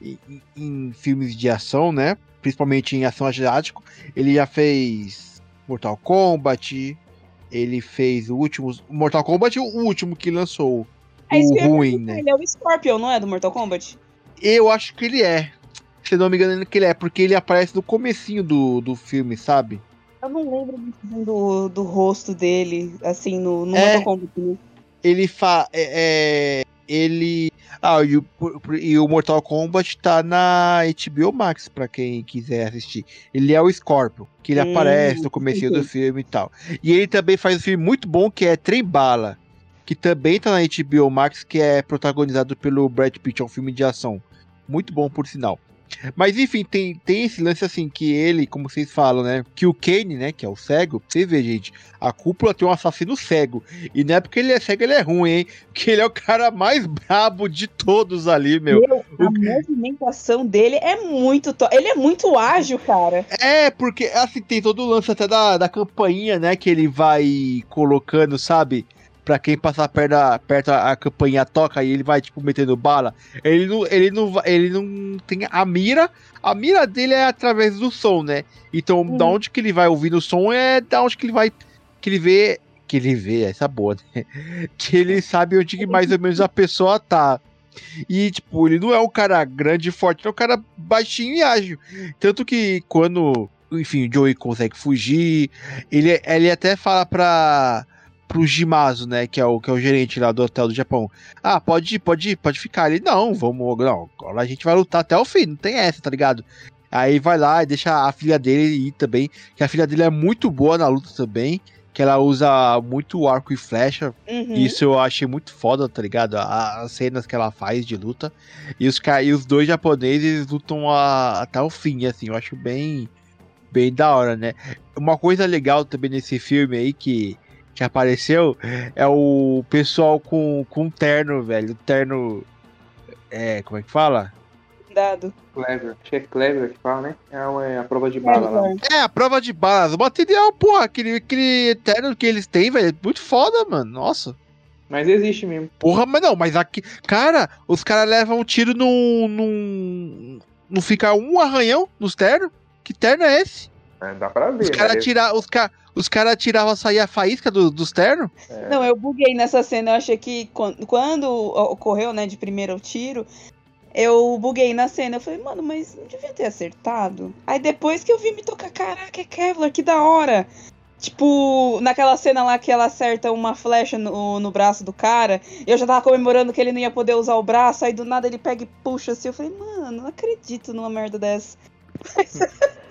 S1: em, em filmes de ação, né? Principalmente em ação asiático. Ele já fez Mortal Kombat. Ele fez o último. Mortal Kombat, o último que lançou.
S2: É
S1: o ruim, né?
S2: Ele é o Scorpion, não é? Do Mortal Kombat?
S1: Eu acho que ele é. Se não me engano, que ele é, porque ele aparece no comecinho do, do filme, sabe?
S2: Eu não lembro do, do rosto dele, assim, no, no é, Mortal Kombat. Né?
S1: Ele fa. É, é, ele. Ah, e o, e o, Mortal Kombat tá na HBO Max, pra quem quiser assistir. Ele é o Scorpion, que ele hum, aparece no começo do filme e tal. E ele também faz um filme muito bom que é Trem Bala, que também tá na HBO Max, que é protagonizado pelo Brad Pitt, é um filme de ação. Muito bom, por sinal. Mas enfim, tem, tem esse lance assim que ele, como vocês falam, né? Que o Kane, né? Que é o cego. Você vê, gente, a cúpula tem um assassino cego. E não é porque ele é cego, ele é ruim, hein? Que ele é o cara mais brabo de todos ali, meu. meu
S2: a o... movimentação dele é muito. To... Ele é muito ágil, cara.
S1: É, porque assim, tem todo o lance até da, da campainha, né? Que ele vai colocando, sabe? Pra quem passar perto, da, perto a, a campainha toca e ele vai, tipo, metendo bala. Ele não, ele não, ele não tem a mira. A mira dele é através do som, né? Então, uhum. da onde que ele vai ouvindo o som é da onde que ele vai. Que ele vê. Que ele vê, essa boa, né? Que ele sabe onde que mais ou menos a pessoa tá. E, tipo, ele não é um cara grande e forte, ele é um cara baixinho e ágil. Tanto que quando, enfim, o Joey consegue fugir, ele, ele até fala pra, pro Jimazo, né, que é o que é o gerente lá do hotel do Japão. Ah, pode pode pode ficar ali. Não, vamos, não, agora a gente vai lutar até o fim, não tem essa, tá ligado? Aí vai lá e deixa a filha dele ir também, que a filha dele é muito boa na luta também, que ela usa muito arco e flecha. Uhum. Isso eu achei muito foda, tá ligado? As cenas que ela faz de luta. E os, e os dois japoneses lutam a, até o fim, assim, eu acho bem bem da hora, né? Uma coisa legal também nesse filme aí que que apareceu é o pessoal com, com terno, velho. Terno. É, como é que fala?
S2: Dado.
S3: Clever. Acho que é Clever que fala, né? É a, é a prova de bala lá.
S1: É, a prova de balas. O material, porra, aquele, aquele terno que eles têm, velho, é muito foda, mano. Nossa.
S3: Mas existe mesmo.
S1: Porra, mas não, mas aqui. Cara, os caras levam um tiro num. num. Não fica um arranhão nos ternos? Que terno é esse?
S3: É, dá pra ver.
S1: Os caras
S3: né?
S1: tirar. Os caras os caras tiravam, sair a faísca do, dos ternos?
S2: É. Não, eu buguei nessa cena. Eu achei que quando, quando ocorreu, né, de primeiro o tiro, eu buguei na cena. Eu falei, mano, mas não devia ter acertado. Aí depois que eu vi me tocar, caraca, é Kevlar, que da hora. Tipo, naquela cena lá que ela acerta uma flecha no, no braço do cara, eu já tava comemorando que ele não ia poder usar o braço, aí do nada ele pega e puxa assim. Eu falei, mano, não acredito numa merda dessa.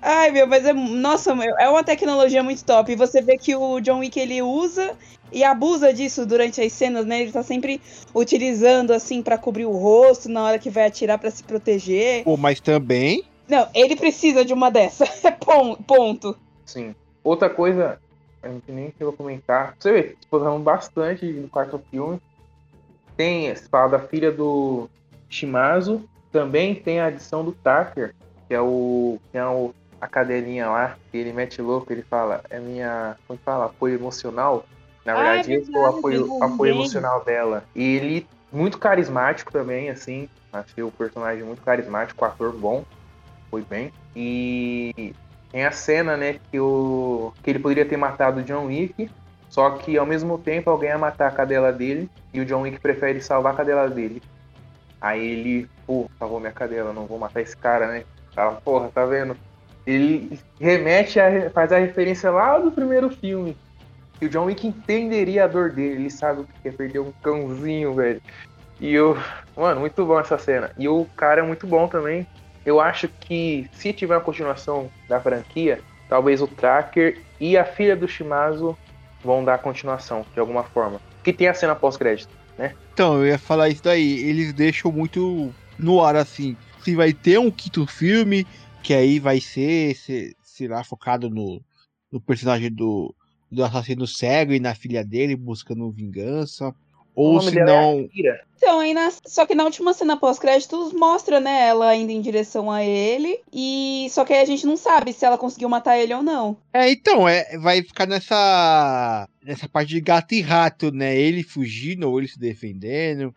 S2: Ai, meu, mas é. Nossa, meu, é uma tecnologia muito top. E você vê que o John Wick ele usa e abusa disso durante as cenas, né? Ele tá sempre utilizando assim para cobrir o rosto na hora que vai atirar para se proteger.
S1: Pô, mas também.
S2: Não, ele precisa de uma dessa. É ponto.
S3: Sim. Outra coisa, a gente nem chegou a comentar. Você vê, falando bastante no quarto filme. Tem, se fala da filha do Shimazu. Também tem a adição do Tucker, que é o. Que é o a cadelinha lá, que ele mete louco, ele fala, é minha. Como fala? Apoio emocional. Na verdade, ah, é é o apoio, apoio emocional dela. E ele, muito carismático também, assim. Achei o personagem muito carismático, o ator bom. Foi bem. E tem a cena, né, que, o, que ele poderia ter matado o John Wick, só que ao mesmo tempo alguém ia matar a cadela dele e o John Wick prefere salvar a cadela dele. Aí ele, pô, salvou minha cadela, não vou matar esse cara, né? Fala, porra, tá vendo? Ele remete, a, faz a referência lá do primeiro filme. Que o John Wick entenderia a dor dele, ele sabe o que é perder um cãozinho, velho. E o. Mano, muito bom essa cena. E o cara é muito bom também. Eu acho que se tiver uma continuação da franquia, talvez o Tracker e a filha do Shimazu vão dar continuação, de alguma forma. Que tem a cena pós-crédito, né?
S1: Então, eu ia falar isso daí. Eles deixam muito no ar, assim. Se vai ter um quinto filme, que aí vai ser, sei lá, focado no, no personagem do, do assassino cego e na filha dele buscando vingança. Ou se é não.
S2: É então, aí na... só que na última cena pós-créditos mostra, né, ela indo em direção a ele. E só que aí a gente não sabe se ela conseguiu matar ele ou não.
S1: É, então, é, vai ficar nessa. nessa parte de gato e rato, né? Ele fugindo ou ele se defendendo.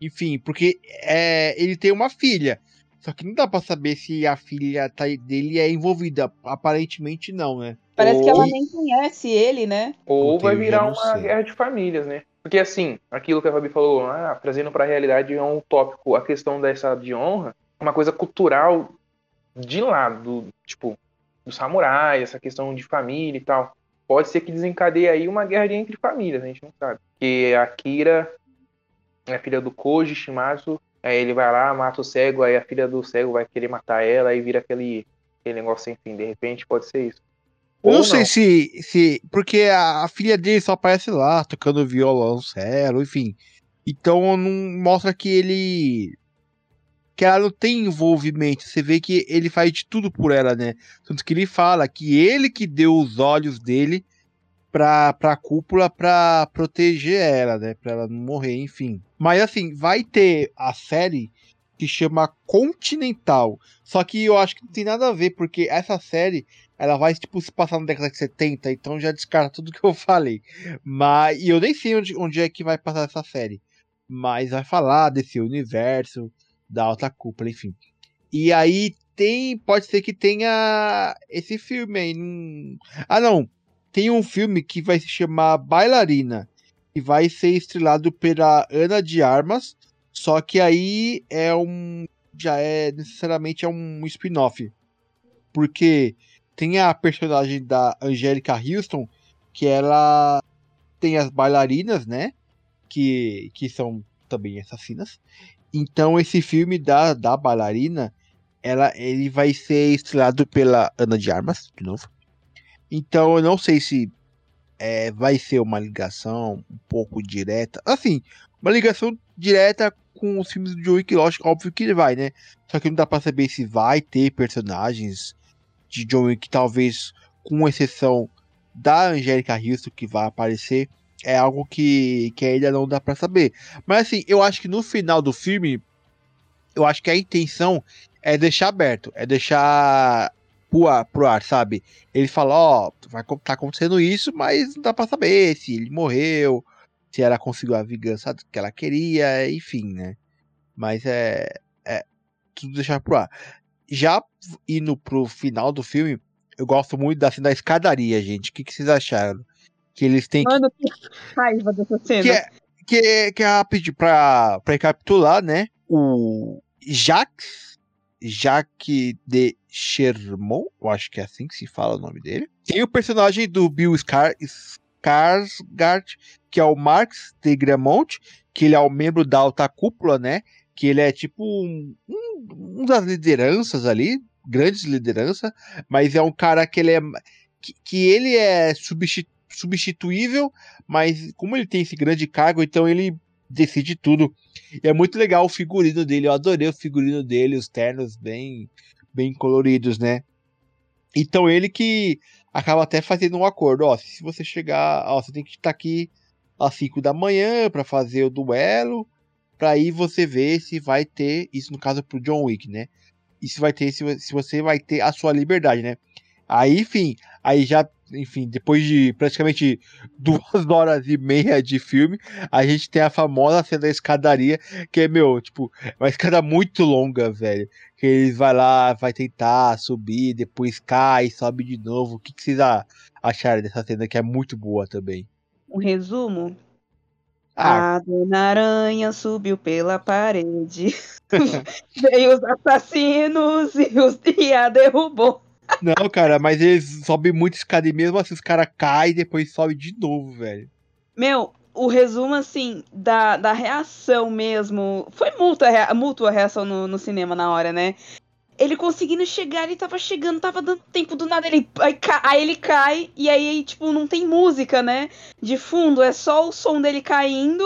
S1: Enfim, porque é, ele tem uma filha. Só que não dá pra saber se a filha tá, dele é envolvida. Aparentemente não, né?
S2: Parece Ou... que ela nem conhece ele, né?
S3: Ou vai virar uma guerra de famílias, né? Porque assim, aquilo que a Fabi falou, ah, trazendo pra realidade é um tópico, a questão dessa de honra, uma coisa cultural de lá, do, tipo, do samurai, essa questão de família e tal. Pode ser que desencadeie aí uma guerra entre famílias, a gente não sabe. Porque a Kira é filha do Koji Shimazu Aí ele vai lá, mata o cego, aí a filha do cego vai querer matar ela, aí vira aquele, aquele negócio sem fim. De repente pode ser isso.
S1: Eu não, não sei se, se. Porque a, a, filha dele só aparece lá, tocando violão sério, enfim. Então não mostra que ele. Que ela não tem envolvimento. Você vê que ele faz de tudo por ela, né? Tanto que ele fala que ele que deu os olhos dele pra, pra cúpula pra proteger ela, né? Pra ela não morrer, enfim. Mas assim, vai ter a série que chama Continental. Só que eu acho que não tem nada a ver, porque essa série ela vai tipo se passar na década de 70, então já descarta tudo que eu falei. Mas e eu nem sei onde, onde é que vai passar essa série. Mas vai falar desse universo da alta cúpula, enfim. E aí tem, pode ser que tenha esse filme aí. Ah, não. Tem um filme que vai se chamar Bailarina e vai ser estrelado pela Ana de Armas, só que aí é um já é necessariamente é um spin-off. Porque tem a personagem da Angélica Houston, que ela tem as bailarinas, né? Que, que são também assassinas. Então esse filme da, da bailarina, ela, ele vai ser estrelado pela Ana de Armas, de novo. Então eu não sei se é, vai ser uma ligação um pouco direta. Assim, uma ligação direta com os filmes do John Wick, lógico, óbvio que ele vai, né? Só que não dá pra saber se vai ter personagens de John Wick, talvez com exceção da Angélica Houston que vai aparecer. É algo que, que ainda não dá para saber. Mas assim, eu acho que no final do filme, eu acho que a intenção é deixar aberto, é deixar pro ar, pro ar sabe? Ele fala, ó, oh, vai tá acontecendo isso, mas não dá pra saber se ele morreu, se ela conseguiu a vingança que ela queria, enfim, né? Mas é, é tudo deixar pro ar. Já indo pro final do filme, eu gosto muito da cena da escadaria, gente. O que, que vocês acharam? Que eles têm
S2: Mano, que... raiva dessa cena.
S1: Que é, que é, que é rápido pra, pra recapitular, né? O Jax Jacques de Chermont, eu acho que é assim que se fala o nome dele. Tem o personagem do Bill Scar Skarsgård, que é o Marx de Gremont, que ele é o membro da alta cúpula, né? Que ele é tipo um, um, um das lideranças ali, grandes lideranças, mas é um cara que ele é que, que ele é substituível, mas como ele tem esse grande cargo, então ele decide tudo. E é muito legal o figurino dele. Eu adorei o figurino dele, os ternos bem, bem coloridos, né? Então ele que acaba até fazendo um acordo, ó, se você chegar, ó, você tem que estar aqui às 5 da manhã para fazer o duelo, para aí você ver se vai ter, isso no caso pro John Wick, né? E se vai ter, se, se você vai ter a sua liberdade, né? Aí, enfim, aí já enfim, depois de praticamente duas horas e meia de filme, a gente tem a famosa cena da escadaria, que é, meu, tipo, uma escada muito longa, velho. Que eles vai lá, vai tentar subir, depois cai, sobe de novo. O que, que vocês acharam dessa cena que é muito boa também?
S2: Um resumo.
S1: Ah,
S2: A Dona Aranha subiu pela parede. Veio os assassinos e, os, e a derrubou.
S1: Não, cara, mas eles sobem muito escada e mesmo assim os caras caem e depois sobem de novo, velho.
S2: Meu, o resumo, assim, da, da reação mesmo. Foi mútua, a rea- mútua a reação no, no cinema na hora, né? Ele conseguindo chegar, ele tava chegando, tava dando tempo do nada, ele, aí, aí ele cai, e aí, tipo, não tem música, né? De fundo, é só o som dele caindo,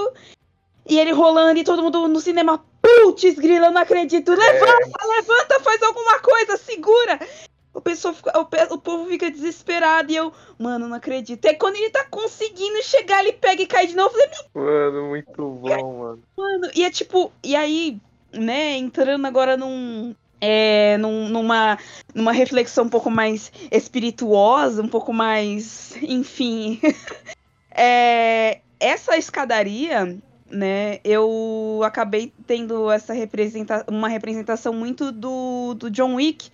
S2: e ele rolando, e todo mundo no cinema, putz, grila, eu não acredito, levanta, levanta, faz alguma coisa, segura! O, pessoal fica- o, o povo fica desesperado, e eu, mano, não acredito. É quando ele tá conseguindo chegar, ele pega e cai de novo,
S3: Mano, muito bom, mano.
S2: Mano, e é tipo, e aí, né, entrando agora num. É, num- numa, numa reflexão um pouco mais espirituosa, um pouco mais. Enfim. É, essa escadaria, né, eu acabei tendo essa representa uma representação muito do, do John Wick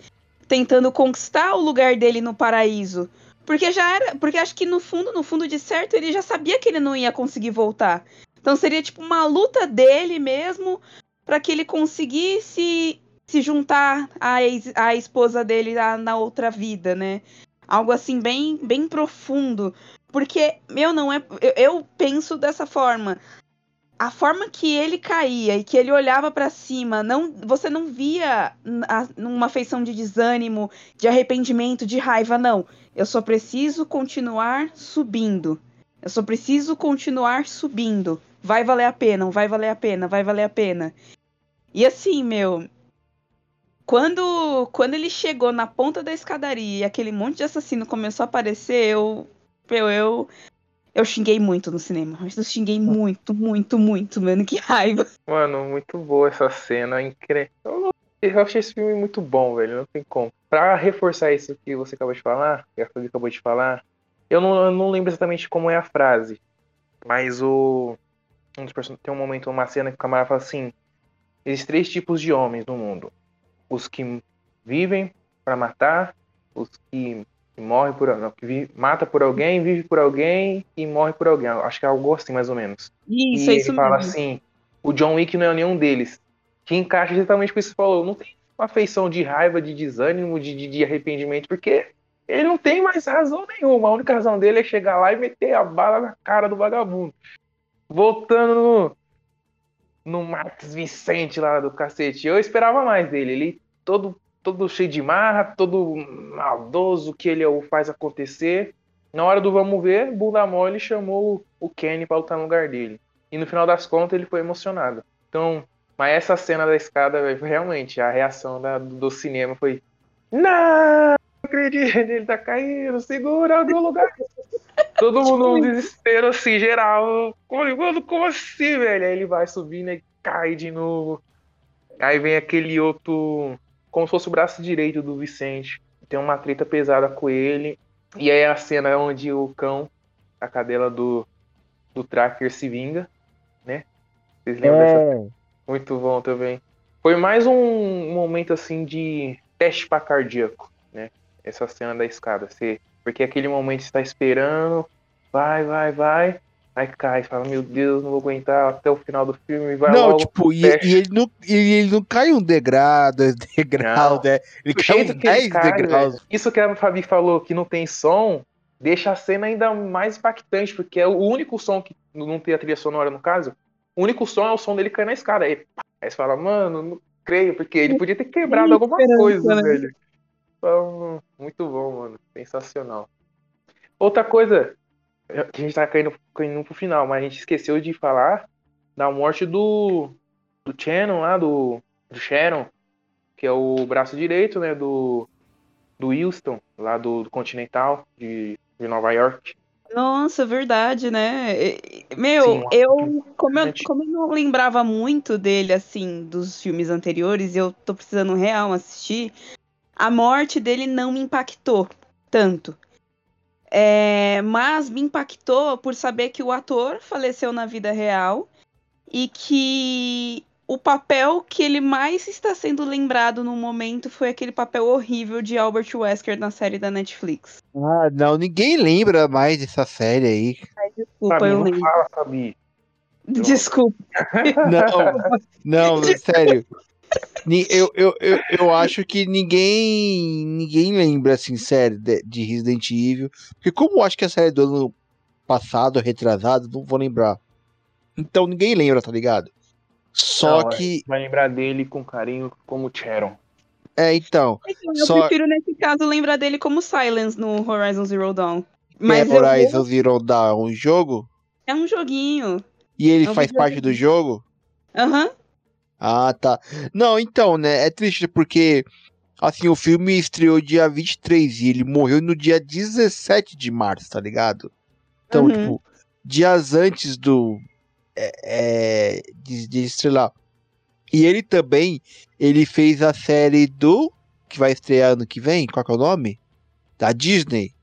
S2: tentando conquistar o lugar dele no paraíso. Porque já era. Porque acho que no fundo, no fundo de certo, ele já sabia que ele não ia conseguir voltar. Então seria tipo uma luta dele mesmo para que ele conseguisse se juntar à, ex- à esposa dele lá na outra vida, né? Algo assim bem bem profundo, porque meu não é eu, eu penso dessa forma. A forma que ele caía e que ele olhava para cima, não, você não via n- a- numa feição de desânimo, de arrependimento, de raiva, não. Eu só preciso continuar subindo. Eu só preciso continuar subindo. Vai valer a pena, vai valer a pena, vai valer a pena. E assim, meu. Quando, quando ele chegou na ponta da escadaria e aquele monte de assassino começou a aparecer, eu. Eu, eu, eu xinguei muito no cinema. Eu xinguei muito, muito, muito, mano. Que raiva.
S3: Mano, muito boa essa cena, incrível. Eu, achei esse filme muito bom, velho, não tem como. Pra reforçar isso que você acabou de falar, que a Fabi acabou de falar, eu não, eu não lembro exatamente como é a frase, mas o um dos tem um momento, uma cena que o camarada fala assim: existem três tipos de homens no mundo: os que vivem pra matar, os que, que morrem por não, que vi- mata por alguém, vive por alguém e morre por alguém. Acho que é algo assim mais ou menos
S2: Isso,
S3: e
S2: é isso
S3: ele fala
S2: mesmo.
S3: assim, o John Wick não é nenhum deles. Que encaixa exatamente com isso que você falou. Não tem uma feição de raiva, de desânimo, de, de, de arrependimento, porque ele não tem mais razão nenhuma. A única razão dele é chegar lá e meter a bala na cara do vagabundo. Voltando no, no Max Vicente lá do cacete. Eu esperava mais dele. Ele todo, todo cheio de marra, todo maldoso, que ele o faz acontecer. Na hora do vamos ver, bunda mole chamou o Kenny pra lutar no lugar dele. E no final das contas ele foi emocionado. Então, mas essa cena da escada, realmente, a reação da- do cinema foi. Não! Acredito, ele tá caindo, segura algum lugar. Todo mundo num desespero assim, geral. Como, como assim, velho? Aí ele vai subindo e cai de novo. Aí vem aquele outro. Como se fosse o braço direito do Vicente. Tem uma treta pesada com ele. E aí a cena onde o cão, a cadela do, do Tracker se vinga, né? Vocês lembram dessa
S1: É,
S3: muito bom também. Foi mais um momento assim de teste para cardíaco, né? Essa cena da escada. Você, porque aquele momento está esperando, vai, vai, vai, aí cai, fala, meu Deus, não vou aguentar até o final do filme, vai
S1: não,
S3: logo.
S1: tipo, e, e ele, não, e ele não cai um degrau, dois degraus,
S3: Não.
S1: né? Ele cai
S3: ele
S1: 10
S3: cai,
S1: degraus.
S3: velho, Isso que a Fabi falou que não tem som, deixa a cena ainda mais impactante, porque é o único som que não tem a trilha sonora no caso. O único som é o som dele cair na escada. Aí, aí você fala, mano, não creio, porque ele podia ter quebrado alguma coisa,
S2: né?
S3: velho. Então, muito bom, mano. Sensacional. Outra coisa, a gente tá caindo, caindo pro final, mas a gente esqueceu de falar da morte do, do Shannon lá, do, do Sharon, que é o braço direito, né, do, do Houston, lá do, do Continental, de, de Nova York.
S2: Nossa, verdade, né? Meu,
S3: Sim,
S2: eu como, eu como eu não lembrava muito dele, assim, dos filmes anteriores, e eu tô precisando real assistir, a morte dele não me impactou tanto. É, mas me impactou por saber que o ator faleceu na vida real e que o papel que ele mais está sendo lembrado no momento foi aquele papel horrível de Albert Wesker na série da Netflix.
S1: Ah, não, ninguém lembra mais dessa série aí.
S2: Desculpa,
S3: Sabi,
S2: eu
S3: não
S2: lembro.
S3: fala, Sabi.
S2: Desculpa.
S1: Não, não, sério. Eu, eu, eu, eu acho que ninguém ninguém lembra, assim, sério, de, de Resident Evil. Porque como eu acho que a série do ano passado, retrasado, não vou lembrar. Então ninguém lembra, tá ligado? Só
S3: Não, é.
S1: que.
S3: Vai lembrar dele com carinho como Sharon.
S1: É, então.
S2: Eu
S1: Só-
S2: prefiro, nesse caso, lembrar dele como Silence no Horizon Zero Dawn. Mas
S1: é,
S2: eu
S1: Horizon Zero Dawn, um jogo.
S2: é um joguinho.
S1: E ele
S2: É um
S1: faz parte do jogo?
S2: Aham.
S1: Ah, tá. Não, então, né? É triste porque, assim, o filme estreou dia 23 e ele morreu no dia 17 de março, tá ligado? Então,
S2: Uhum.
S1: tipo, dias antes do. É, é, de, de estrelar. E ele também, ele fez a série do. Que vai estrear ano que vem, qual que é o nome? Da Disney.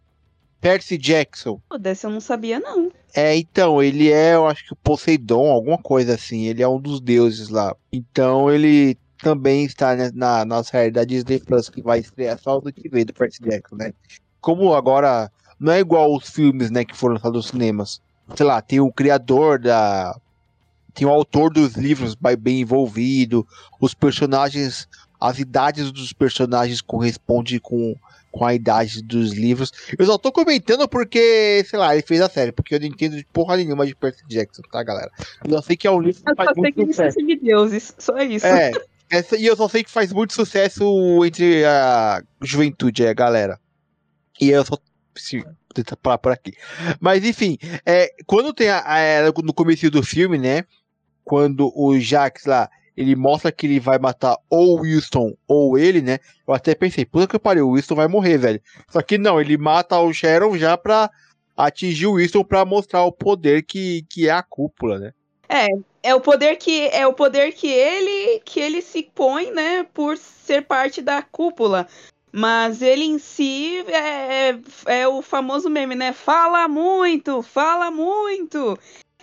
S1: Percy Jackson.
S2: Pô, dessa eu não sabia, não.
S1: É, então, ele é, eu acho que o Poseidon, alguma coisa assim. Ele é um dos deuses lá. Então, ele também está né, na, série da Disney Plus, que vai estrear só no que vem do Percy Jackson, né? Como agora não é igual os filmes, né, que foram lançados nos cinemas. Sei lá, tem o criador da. Tem o autor dos livros bem envolvido. Os personagens. As idades dos personagens correspondem com, com a idade dos livros. Eu só tô comentando porque, sei lá, ele fez a série, porque eu não entendo de porra nenhuma de Percy Jackson, tá, galera? Eu só sei que é um livro que
S2: Eu
S1: faz muito
S2: que
S1: sucesso.
S2: de deuses. Só isso.
S1: É, essa, e eu só sei que faz muito sucesso entre a juventude, é, galera. E eu só. Vou tentar parar por aqui. Mas enfim, é, quando tem a, a- no começo do filme, né? Quando o Jax lá, ele mostra que ele vai matar ou o Winston ou ele, né? Eu até pensei, puta que pariu, o Winston vai morrer, velho. Só que não, ele mata o Sharon já pra atingir o Winston pra mostrar o poder que, que é a cúpula, né?
S2: É o poder que é o poder que ele que ele se põe, né, por ser parte da cúpula. Mas ele em si é, é o famoso meme, né? Fala muito, fala muito.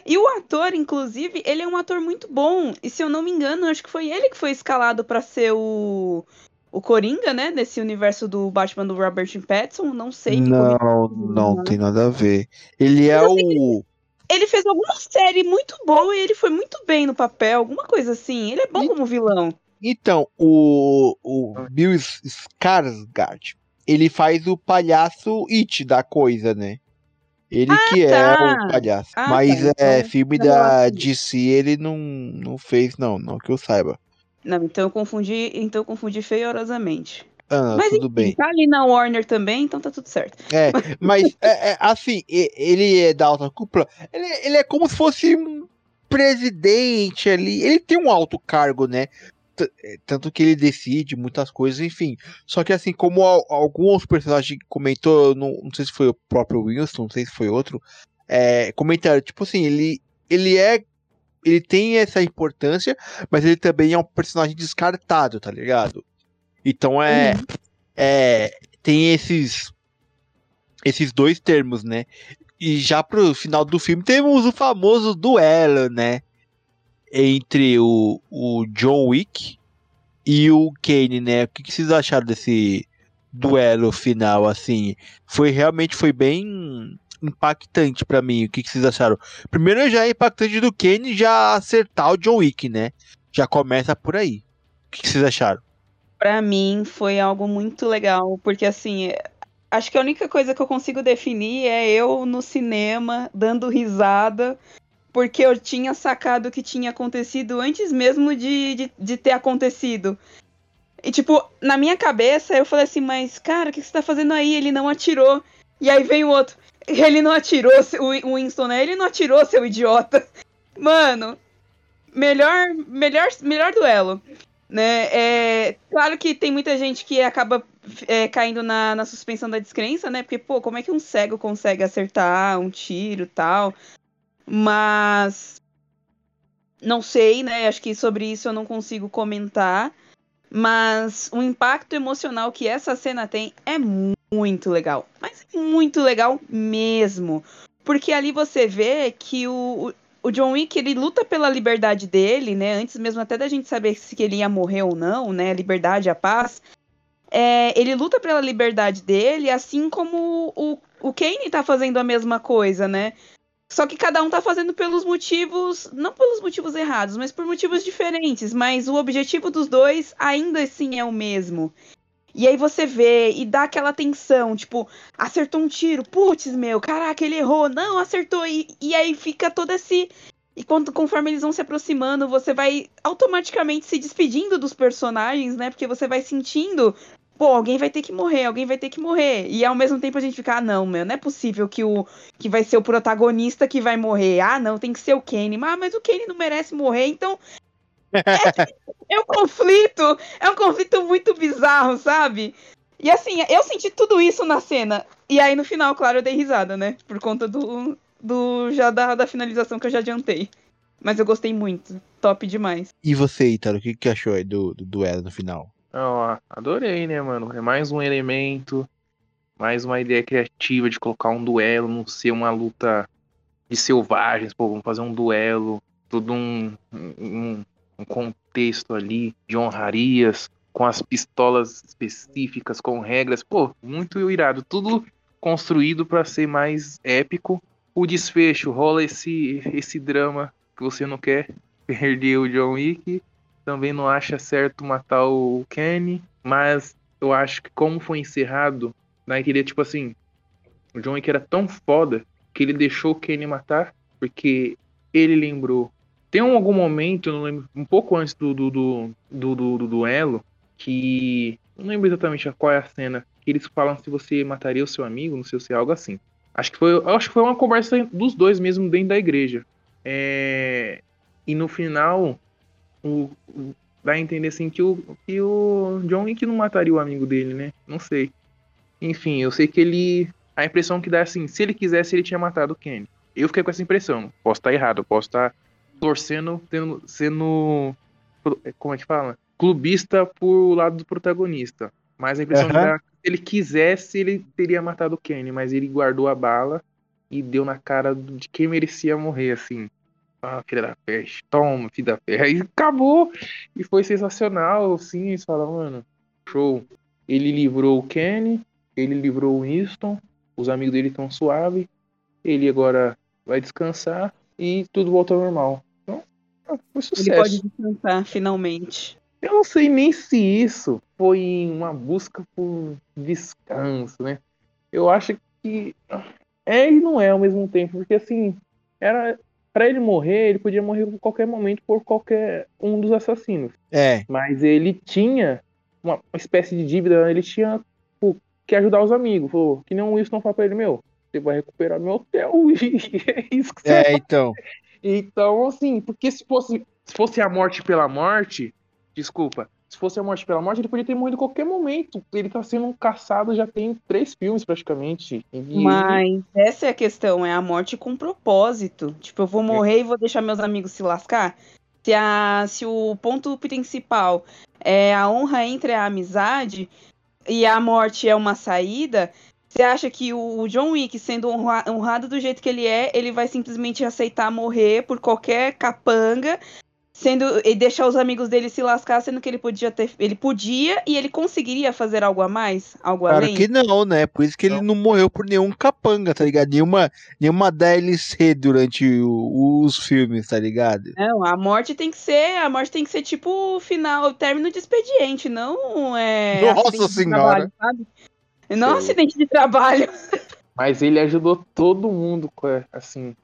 S2: E o ator, inclusive, ele é um ator muito bom. E se eu não me engano, acho que foi ele que foi escalado pra ser o o Coringa, né? Nesse universo do Batman do Robert Pattinson. Não sei. corrija.
S1: Não, não tem nada a ver. Ele é o.
S2: Ele fez alguma série muito boa e ele foi muito bem no papel, alguma coisa assim. Ele é bom
S1: E-
S2: como vilão.
S1: Então, o, o Bill Skarsgård, ele faz o palhaço It da coisa, né? Ele que é
S2: tá.
S1: o palhaço.
S2: Ah,
S1: Mas
S2: tá,
S1: é
S2: então,
S1: filme da
S2: acho.
S1: DC, ele não, não fez, não, não que eu saiba.
S2: Não, então eu confundi, então eu confundi feiorosamente.
S1: Ah,
S2: Mas
S1: tudo
S2: enfim,
S1: bem.
S2: tá ali na Warner também, então tá tudo certo.
S1: É, mas é, é, assim, ele é da alta cúpula, ele, ele é como se fosse um presidente ali. Ele tem um alto cargo, né? É, Tanto que ele decide muitas coisas, enfim. Só que assim, como al- alguns personagens comentou, não, não sei se foi o próprio Winston, não sei se foi outro, é, comentaram, tipo assim, ele, ele é. Ele tem essa importância, mas ele também é um personagem descartado, tá ligado? Então é. é tem esses esses dois termos, né? E já pro final do filme temos o famoso duelo, né? Entre o, o John Wick e o Kane, né? O que, que vocês acharam desse duelo final, assim? Foi realmente foi bem impactante pra mim. O que, que vocês acharam? Primeiro já é impactante do Kane já acertar o John Wick, né? Já começa por aí. O que, que vocês acharam?
S2: Pra mim foi algo muito legal, porque assim, acho que a única coisa que eu consigo definir é eu no cinema dando risada, porque eu tinha sacado o que tinha acontecido antes mesmo de, de, de ter acontecido. E tipo, na minha cabeça eu falei assim, mas cara, o que você tá fazendo aí? Ele não atirou. E aí vem o outro. Ele não atirou, o Winston, né? Ele não atirou, seu idiota. Mano, melhor, melhor, melhor duelo né? É, claro que tem muita gente que acaba é, caindo na, na suspensão da descrença, né? Porque, pô, como é que um cego consegue acertar um tiro tal? Mas não sei, né? Acho que sobre isso eu não consigo comentar. Mas o impacto emocional que essa cena tem é muito legal. Mas é muito legal mesmo. Porque ali você vê que o, o John Wick, ele luta pela liberdade dele, né? Antes mesmo até da gente saber se ele ia morrer ou não, né? A liberdade, a paz. É, ele luta pela liberdade dele, assim como o, o Kane tá fazendo a mesma coisa, né? Só que cada um tá fazendo pelos motivos, não pelos motivos errados, mas por motivos diferentes. Mas o objetivo dos dois ainda assim é o mesmo. E aí você vê e dá aquela tensão, tipo, acertou um tiro, putz, meu, caraca, ele errou, não, acertou. E, e aí fica todo esse. E quando, conforme eles vão se aproximando, você vai automaticamente se despedindo dos personagens, né? Porque você vai sentindo pô, alguém vai ter que morrer, alguém vai ter que morrer. E ao mesmo tempo a gente fica, ah, não, meu, não é possível que o que vai ser o protagonista que vai morrer. Ah, não, tem que ser o Kenny. Ah, mas o Kenny não merece morrer, então. É, é um conflito, é um conflito muito bizarro, sabe? E assim, eu senti tudo isso na cena. E aí no final, claro, eu dei risada, né? Por conta do, do já da, da finalização que eu já adiantei. Mas eu gostei muito. Top demais.
S1: E você, Itaro, o que, que achou aí do, do duelo no final?
S3: Não, adorei, né, mano? É mais um elemento, mais uma ideia criativa de colocar um duelo, não ser uma luta de selvagens, pô, vamos fazer um duelo, todo um, um, um contexto ali de honrarias, com as pistolas específicas, com regras, pô, muito irado, tudo construído para ser mais épico. O desfecho rola esse esse drama que você não quer perder o John Wick também não acha certo matar o Kenny, mas eu acho que como foi encerrado, né, queria tipo assim, o John Wick era tão foda que ele deixou o Kenny matar, porque ele lembrou. Tem um, algum momento, não lembro, um pouco antes do, do, do, do, do, do duelo, que. Não lembro exatamente qual é a cena. Que eles falam se você mataria o seu amigo, não sei se é algo assim. Acho que foi, acho que foi uma conversa dos dois mesmo dentro da igreja. É, e no final, o, dá a entender assim que o, que o John Wick não mataria o amigo dele, né? Não sei. Enfim, eu sei que ele. A impressão que dá assim, se ele quisesse, ele tinha matado o Kenny. Eu fiquei com essa impressão. Posso estar errado, posso estar torcendo, tendo, sendo. Como é que fala? Clubista por lado do protagonista. Mas a impressão uhum. que dá, se ele quisesse, ele teria matado o Kenny, mas ele guardou a bala e deu na cara de quem merecia morrer, assim. Ah, filha da peste, toma, filha da peste. Aí acabou. E foi sensacional, sim. Eles falaram, mano, show. Ele livrou o Kenny, ele livrou o Winston, os amigos dele estão suave. Ele agora vai descansar e tudo volta ao normal. Então, foi sucesso. Ele
S2: pode descansar, finalmente.
S3: Eu não sei nem se isso foi uma busca por descanso, né? Eu acho que é e não é ao mesmo tempo, porque assim, era para ele morrer, ele podia morrer em qualquer momento por qualquer um dos assassinos.
S1: É.
S3: Mas ele tinha uma espécie de dívida, ele tinha pô, que ajudar os amigos. Pô, que nem o Wilson fala pra ele, meu, você vai recuperar meu hotel. E é isso que você
S1: É, então.
S3: Então, assim, porque se fosse, se fosse a morte pela morte, desculpa, se fosse a morte pela morte, ele podia ter morrido em qualquer momento. Ele tá sendo caçado já tem três filmes praticamente.
S2: E Mas essa é a questão, é a morte com propósito. Tipo, eu vou morrer é. e vou deixar meus amigos se lascar. Se, a, se o ponto principal é a honra entre a amizade e a morte é uma saída, você acha que o John Wick, sendo honrado do jeito que ele é, ele vai simplesmente aceitar morrer por qualquer capanga sendo e deixar os amigos dele se lascar, sendo que ele podia ter, ele podia e ele conseguiria fazer algo a mais, algo
S1: claro
S2: além.
S1: que não, né? Por isso que não. ele não morreu por nenhum capanga, tá ligado? Nenhuma, nenhuma DLC durante o, os filmes, tá ligado?
S2: Não, a morte tem que ser, a morte tem que ser tipo o final, o término de expediente, não é
S1: Nossa senhora. Trabalho,
S2: não Sei. acidente de trabalho.
S3: Mas ele ajudou todo mundo, assim,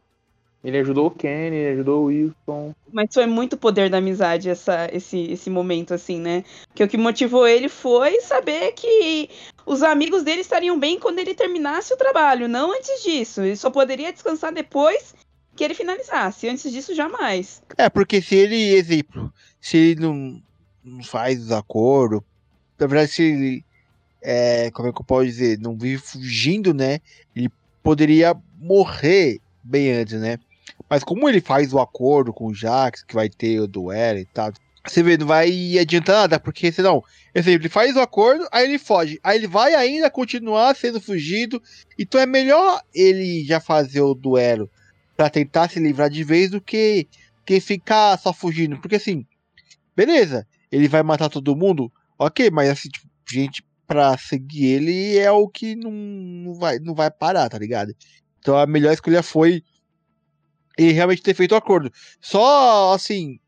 S3: ele ajudou o Kenny, ele ajudou o Wilson.
S2: Mas foi muito poder da amizade essa, esse, esse momento, assim, né? Porque o que motivou ele foi saber que os amigos dele estariam bem quando ele terminasse o trabalho, não antes disso. Ele só poderia descansar depois que ele finalizasse. Antes disso, jamais.
S1: É, porque se ele, exemplo, se ele não, não faz acordo, na verdade, se ele, é, como é que eu posso dizer, não vive fugindo, né? Ele poderia morrer bem antes, né? Mas como ele faz o acordo com o Jax, que vai ter o duelo e tal, você vê, não vai adiantar nada, porque senão, ele faz o acordo, aí ele foge, aí ele vai ainda continuar sendo fugido, então é melhor ele já fazer o duelo pra tentar se livrar de vez do que, que ficar só fugindo. Porque assim, beleza, ele vai matar todo mundo, ok, mas assim, tipo, gente pra seguir ele é o que não, não, vai, não vai parar, tá ligado? Então a melhor escolha foi ele realmente ter feito o acordo. Só assim,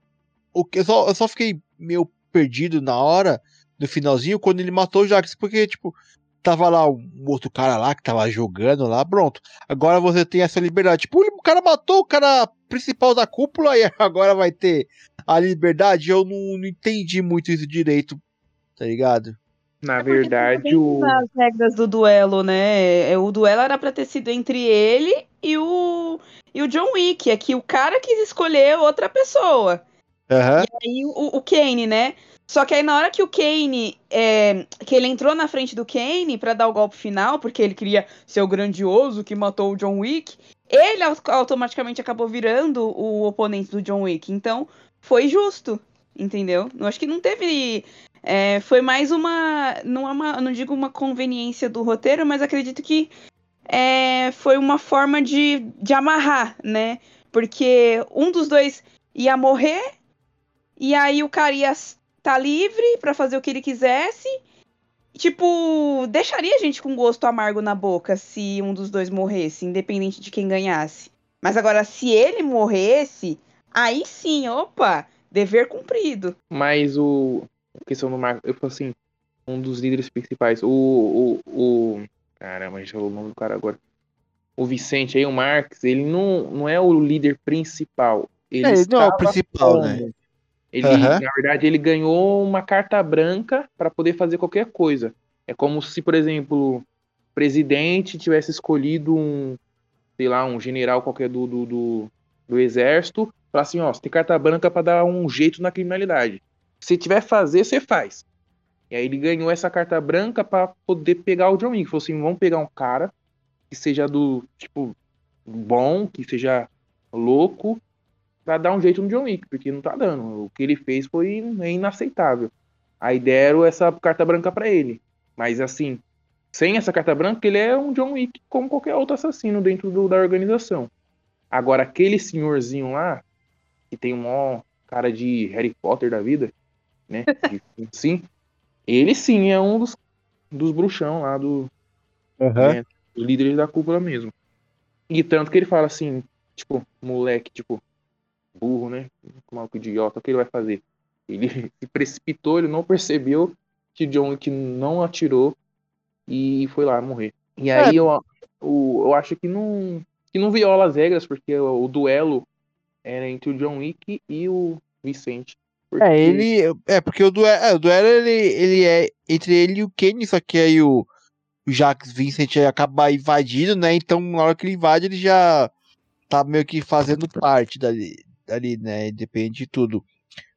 S1: o que eu só, eu só fiquei meio perdido na hora, no finalzinho, quando ele matou o Jax, porque, tipo, tava lá um outro cara lá que tava jogando lá, pronto. Agora você tem essa liberdade. Tipo, o cara matou o cara principal da cúpula e agora vai ter a liberdade. Eu não, não entendi muito isso direito, tá ligado?
S3: Na
S2: É
S3: verdade, o.
S2: as regras do duelo, né? É, O duelo era pra ter sido entre ele e o, e o John Wick. É que o cara quis escolher outra pessoa.
S1: Aham.
S2: aí o, o Kane, né? Só que aí na hora que o Kane, é, que ele entrou na frente do Kane pra dar o golpe final, porque ele queria ser o grandioso que matou o John Wick, ele au- automaticamente acabou virando o oponente do John Wick. Então foi justo, entendeu? Eu acho que não teve, é, foi mais uma, não é uma, não digo uma conveniência do roteiro, mas acredito que é, foi uma forma de, de amarrar, né? Porque um dos dois ia morrer e aí o cara ia estar livre pra fazer o que ele quisesse. Tipo, deixaria a gente com gosto amargo na boca se um dos dois morresse, independente de quem ganhasse. Mas agora, se ele morresse, aí sim, opa, dever cumprido.
S3: Mas o. A questão do Marco. Eu falo assim. Um dos líderes principais. O. O. o caramba, a gente falou o nome do cara agora. O Vicente aí, o Marx, ele não, não é o líder principal. Ele
S1: É, ele não é o principal,
S3: como?
S1: né?
S3: Ele,
S1: Aham.
S3: na verdade, ele ganhou uma carta branca para poder fazer qualquer coisa. É como se, por exemplo, o presidente tivesse escolhido um, sei lá, um general qualquer do, do, do, do exército, falar assim, ó, você tem carta branca para dar um jeito na criminalidade. Se tiver fazer, você faz. E aí ele ganhou essa carta branca para poder pegar o John Wick. Falou assim, vamos pegar um cara que seja do, tipo, bom, que seja louco, pra dar um jeito no John Wick, porque não tá dando. O que ele fez foi inaceitável. Aí deram essa carta branca pra ele. Mas assim, sem essa carta branca, ele é um John Wick como qualquer outro assassino dentro do- da organização. Agora, aquele senhorzinho lá, que tem um maior cara de Harry Potter da vida, né? Sim. Ele sim é um dos, dos bruxão lá do,
S1: Aham.
S3: né, líderes da cúpula mesmo. E tanto que ele fala assim, tipo, moleque, tipo, burro, né? Maluco idiota, o que ele vai fazer? Ele se precipitou, ele não percebeu que John Wick não atirou e foi lá morrer. E aí eu, o- eu acho que não, que não viola as regras, porque o, o duelo era entre o John Wick e o Vicente. Porque-
S1: É, ele. É, porque o duelo, é, o duelo ele, ele é entre ele e o Kenny, só que aí o, o Jax Vincent acaba invadindo, né? Então, na hora que ele invade, ele já tá meio que fazendo parte dali, dali né? Depende de tudo.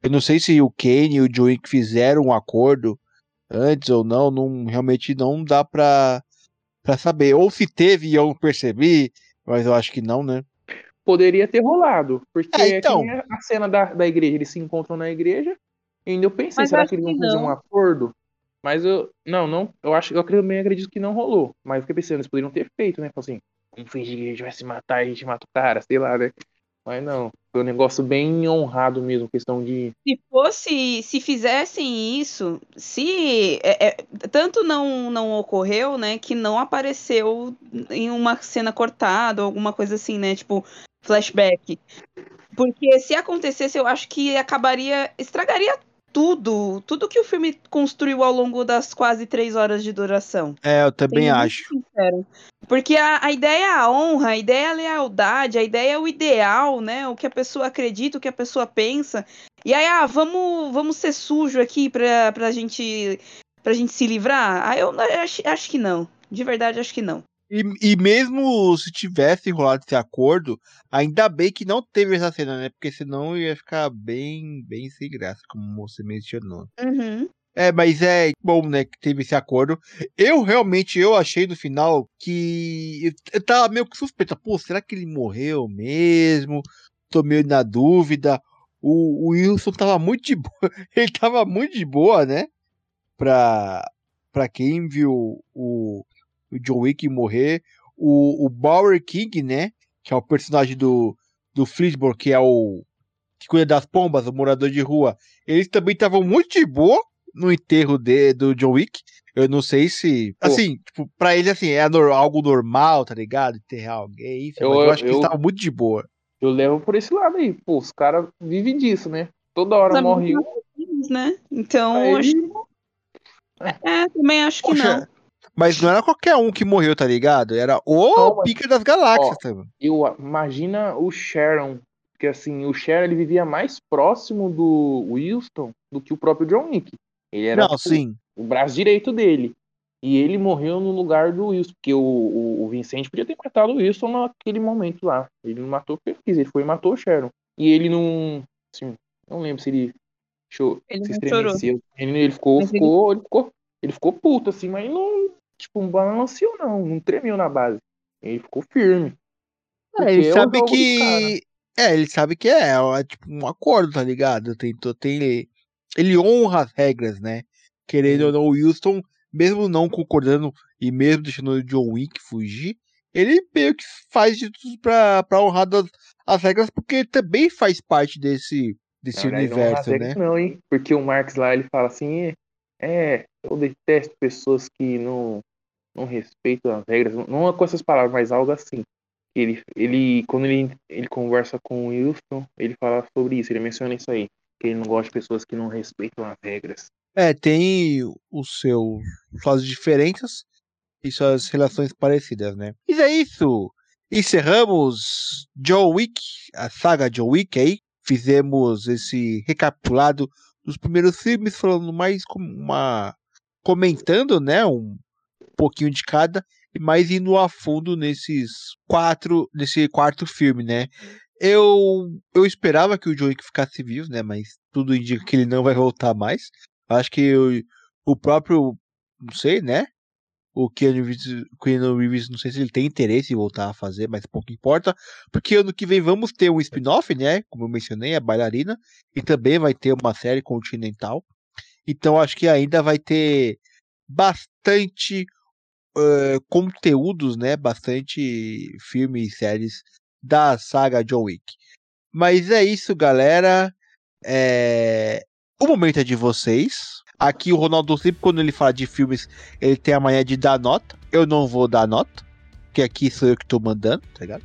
S1: Eu não sei se o Kenny e o Joey fizeram um acordo antes ou não, não realmente não dá pra, pra saber. Ou se teve e eu não percebi, mas eu acho que não, né?
S3: Poderia ter rolado. Porque
S1: É, então.
S3: a cena da, da igreja, eles se encontram na igreja. E ainda eu pensei,
S2: Mas
S3: será que eles vão fazer um acordo? Mas eu. Não, não. Eu acho eu também acredito que não rolou. Mas eu fiquei pensando, eles poderiam ter feito, né? Falei assim, vamos fingir que a gente vai se matar, a gente mata o cara, sei lá, né? Mas não. Foi um negócio bem honrado mesmo, questão de.
S2: Se fosse, se fizessem isso, se é, é, tanto não não ocorreu, né, que não apareceu em uma cena cortada ou alguma coisa assim, né, tipo flashback. Porque se acontecesse, eu acho que acabaria, estragaria tudo, tudo que o filme construiu ao longo das quase três horas de duração.
S1: É, eu também
S2: Sendo
S1: acho.
S2: sincero. Porque a, a ideia é a honra, a ideia é a lealdade, a ideia é o ideal, né? O que a pessoa acredita, o que a pessoa pensa. E aí, ah, vamos, vamos ser sujo aqui pra, pra, gente, pra gente se livrar? Ah, eu acho, acho que não. De verdade, acho que não.
S1: E, e mesmo se tivesse rolado esse acordo, ainda bem que não teve essa cena, né? Porque senão ia ficar bem, bem sem graça, como você mencionou.
S2: Uhum.
S1: É, mas é bom, né, que teve esse acordo. Eu realmente, eu achei no final que eu, tava meio que suspeita. Pô, será que ele morreu mesmo? Tô meio na dúvida. O, o Wilson tava muito de boa. Ele tava muito de boa, né? Pra, pra quem viu o, o John Wick morrer. O, o Bauer King, né? que é o personagem do, do Flisborn, que é o que cuida das pombas, o morador de rua, eles também estavam muito de boa no enterro de, do John Wick. Eu não sei se.
S3: Pô.
S1: Assim, tipo, pra ele, assim, é nor- algo normal, tá ligado? Enterrar alguém, enfim.
S3: Eu-
S1: mas eu acho que
S3: eu-
S1: eles estavam muito de boa.
S3: Eu levo por esse lado aí. Pô, os caras vivem disso, né? Toda hora
S2: Os
S3: morre um.
S2: né? Então,
S3: aí
S2: acho... é, também acho que
S1: Poxa,
S2: não.
S1: Mas não era qualquer um que morreu, tá ligado? Era o
S3: mas-
S1: pica das galáxias, tá?
S3: Eu imagina o Sharon, porque assim, o Sharon ele vivia mais próximo do Wilson do que o próprio John Wick. Ele era
S1: Não,
S3: tipo,
S1: sim.
S3: o braço direito dele. E ele morreu no lugar do Wilson, porque o, o, o Vincent podia ter matado o Wilson naquele momento lá. Ele não matou porque ele quis, ele foi e matou o Sharon. E ele não. Assim, não lembro se ele. Cho
S2: Ele
S3: se
S2: não chorou.
S3: estremeceu. Ele, ele ficou,
S2: Mas ele-
S3: ficou, ele ficou. Ele ficou puto, assim, mas não. Tipo, não balanceou, não. Não tremeu na base. Ele ficou firme.
S1: É, ele
S3: é o
S1: sabe que. É, ele sabe que é, é tipo um acordo, tá ligado? Tem, tem, ele honra as regras, né? Querendo ou não, o Houston, mesmo não concordando e mesmo deixando o John Wick fugir, ele meio que faz de tudo pra, pra honrar das, as regras, porque ele também faz parte desse, desse
S3: não
S1: universo,
S3: rasga
S1: né?
S3: Não, hein? Porque o Marx lá, ele fala assim, é, eu detesto pessoas que não, não respeitam as regras, não é com essas palavras, mas algo assim. Ele, ele quando ele, ele conversa com o Wilson, ele fala sobre isso, ele menciona isso aí, que ele não gosta de pessoas que não respeitam as regras.
S1: É, tem os seus, suas diferenças e suas relações parecidas, né? E é isso. Encerramos John Wick, a saga John Wick aí. Fizemos esse recapitulado dos primeiros filmes, falando mais como uma. comentando, né? Um pouquinho de cada, e mais indo a fundo nesses quatro. nesse quarto filme, né? Eu, eu esperava que o Wick ficasse vivo, né? Mas tudo indica que ele não vai voltar mais. Acho que o, o próprio, não sei, né? O Keanu Reeves, Keanu Reeves, não sei se ele tem interesse em voltar a fazer, mas pouco importa. Porque ano que vem vamos ter um spin-off, né? Como eu mencionei, a bailarina. E também vai ter uma série continental. Então acho que ainda vai ter bastante eh, conteúdos, né? Bastante filmes e séries da saga John Wick. Mas é isso, galera. É... O momento é de vocês. Aqui o Ronaldo sempre quando ele fala de filmes, ele tem a manhã de dar nota. Eu não vou dar nota, porque aqui sou eu que tô mandando, tá ligado?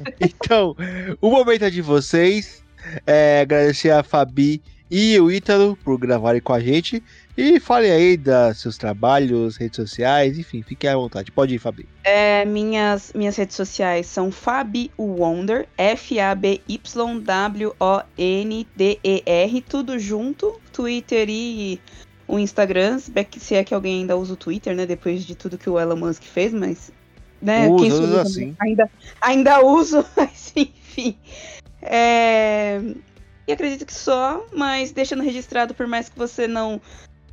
S1: Então, o momento é de vocês. É, agradecer a Fabi e o Ítalo por gravarem com a gente. E falem aí dos seus trabalhos, redes sociais, enfim, fiquem à vontade. Pode ir, Fabi.
S2: É, minhas, minhas redes sociais são Fabi Wonder, F-A-B-Y-W-O-N-D-E-R, tudo junto, Twitter e o Instagram, se é que- alguém ainda usa o Twitter, né, depois de tudo que o Elon Musk fez, mas, né,
S1: Usa,
S2: quem
S1: usa
S2: usa
S1: sim.
S2: ainda, ainda uso, mas enfim. É, E acredito que só, mas deixando registrado, por mais que você não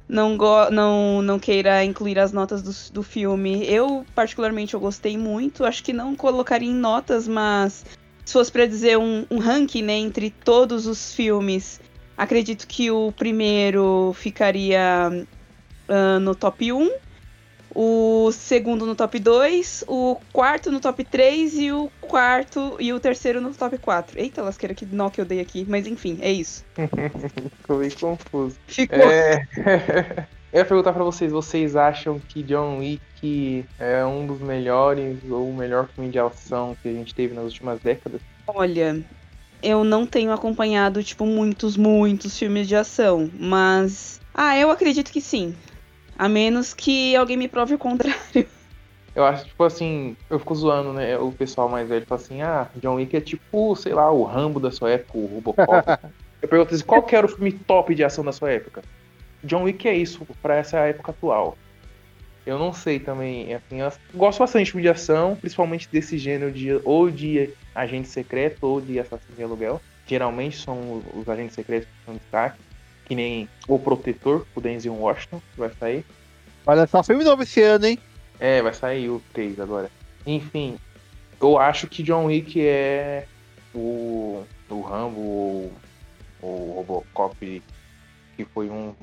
S2: não, go não, não queira incluir as notas do, do filme. Eu, particularmente, eu gostei muito. Acho que não colocaria em notas, mas se fosse pra dizer um, um ranking né, entre todos os filmes, acredito que o primeiro ficaria ah, no top 1, o segundo no top 2, o quarto no top 3 e o quarto e o terceiro no top 4. Eita, lasqueira, que nó que eu dei aqui. Mas enfim, é isso.
S3: Ficou meio confuso.
S2: Ficou.
S3: É... Eu ia perguntar pra vocês, vocês acham que John Wick é um dos melhores ou o melhor filme de ação que a gente teve nas últimas décadas?
S2: Olha, eu não tenho acompanhado, tipo, muitos, muitos filmes de ação, mas. Ah, eu acredito que sim. A menos que alguém me prove o contrário.
S3: Eu acho, tipo assim, eu fico zoando, né? O pessoal mais velho fala assim, ah, John Wick é tipo, sei lá, o Rambo da sua época, o Robocop. eu pergunto assim, qual que era o filme top de ação da sua época? John Wick é isso pra essa época atual. Eu não sei também, assim, eu gosto bastante de filme de ação, principalmente desse gênero de ou de agente secreto ou de assassino de aluguel. Geralmente são os agentes secretos que são destaque, que nem O Protetor, o Denzel Washington, que vai sair.
S1: Olha só, filme novo esse ano, hein?
S3: É, vai sair o 3 agora. Enfim, eu acho que John Wick é o, o Rambo ou o Robocop, que foi um.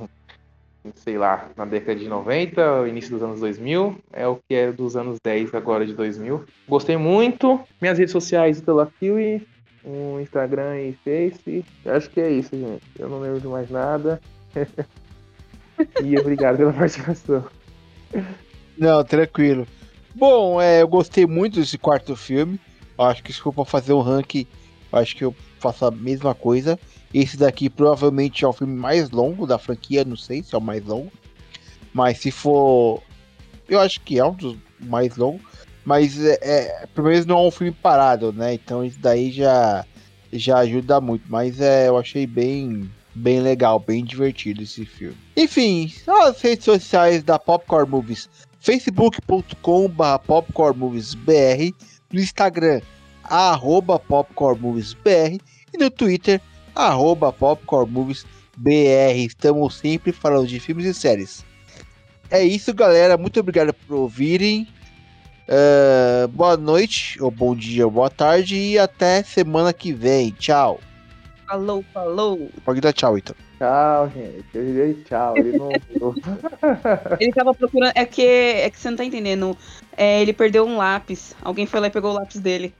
S3: sei lá, na década de 90, início dos anos 2000, é o que é dos anos 10 agora de 2000. Gostei muito. Minhas redes sociais, Itala Kiwi, um Instagram e Face. Acho que é isso, gente. Eu não lembro de mais nada. e obrigado pela participação.
S1: Não, tranquilo. Bom, é, eu gostei muito desse quarto filme. Acho que se for fazer um ranking, acho que eu faço a mesma coisa. Esse daqui provavelmente é o filme mais longo da franquia, não sei se é o mais longo. Mas se for. Eu acho que é um dos mais longos. Mas é, é, pelo menos não é um filme parado, né? Então isso daí já, já ajuda muito. Mas é, eu achei bem, bem legal, bem divertido esse filme. Enfim, as redes sociais da Popcorn Movies facebook.com.br popcornmoviesbr, no Instagram, popcornmoviesbr e no Twitter, arroba popcornmoviesbr. Estamos sempre falando de filmes e séries. É isso, galera. Muito obrigado por ouvirem. Uh, boa noite, ou bom dia, ou boa tarde, e até semana que vem. Tchau.
S2: Falou, falou.
S1: Pode dar tchau, então.
S3: Tchau, gente. Eu dei tchau. Ele não.
S2: ele tava procurando. É que, é que você não tá entendendo. É, ele perdeu um lápis. Alguém foi lá e pegou o lápis dele.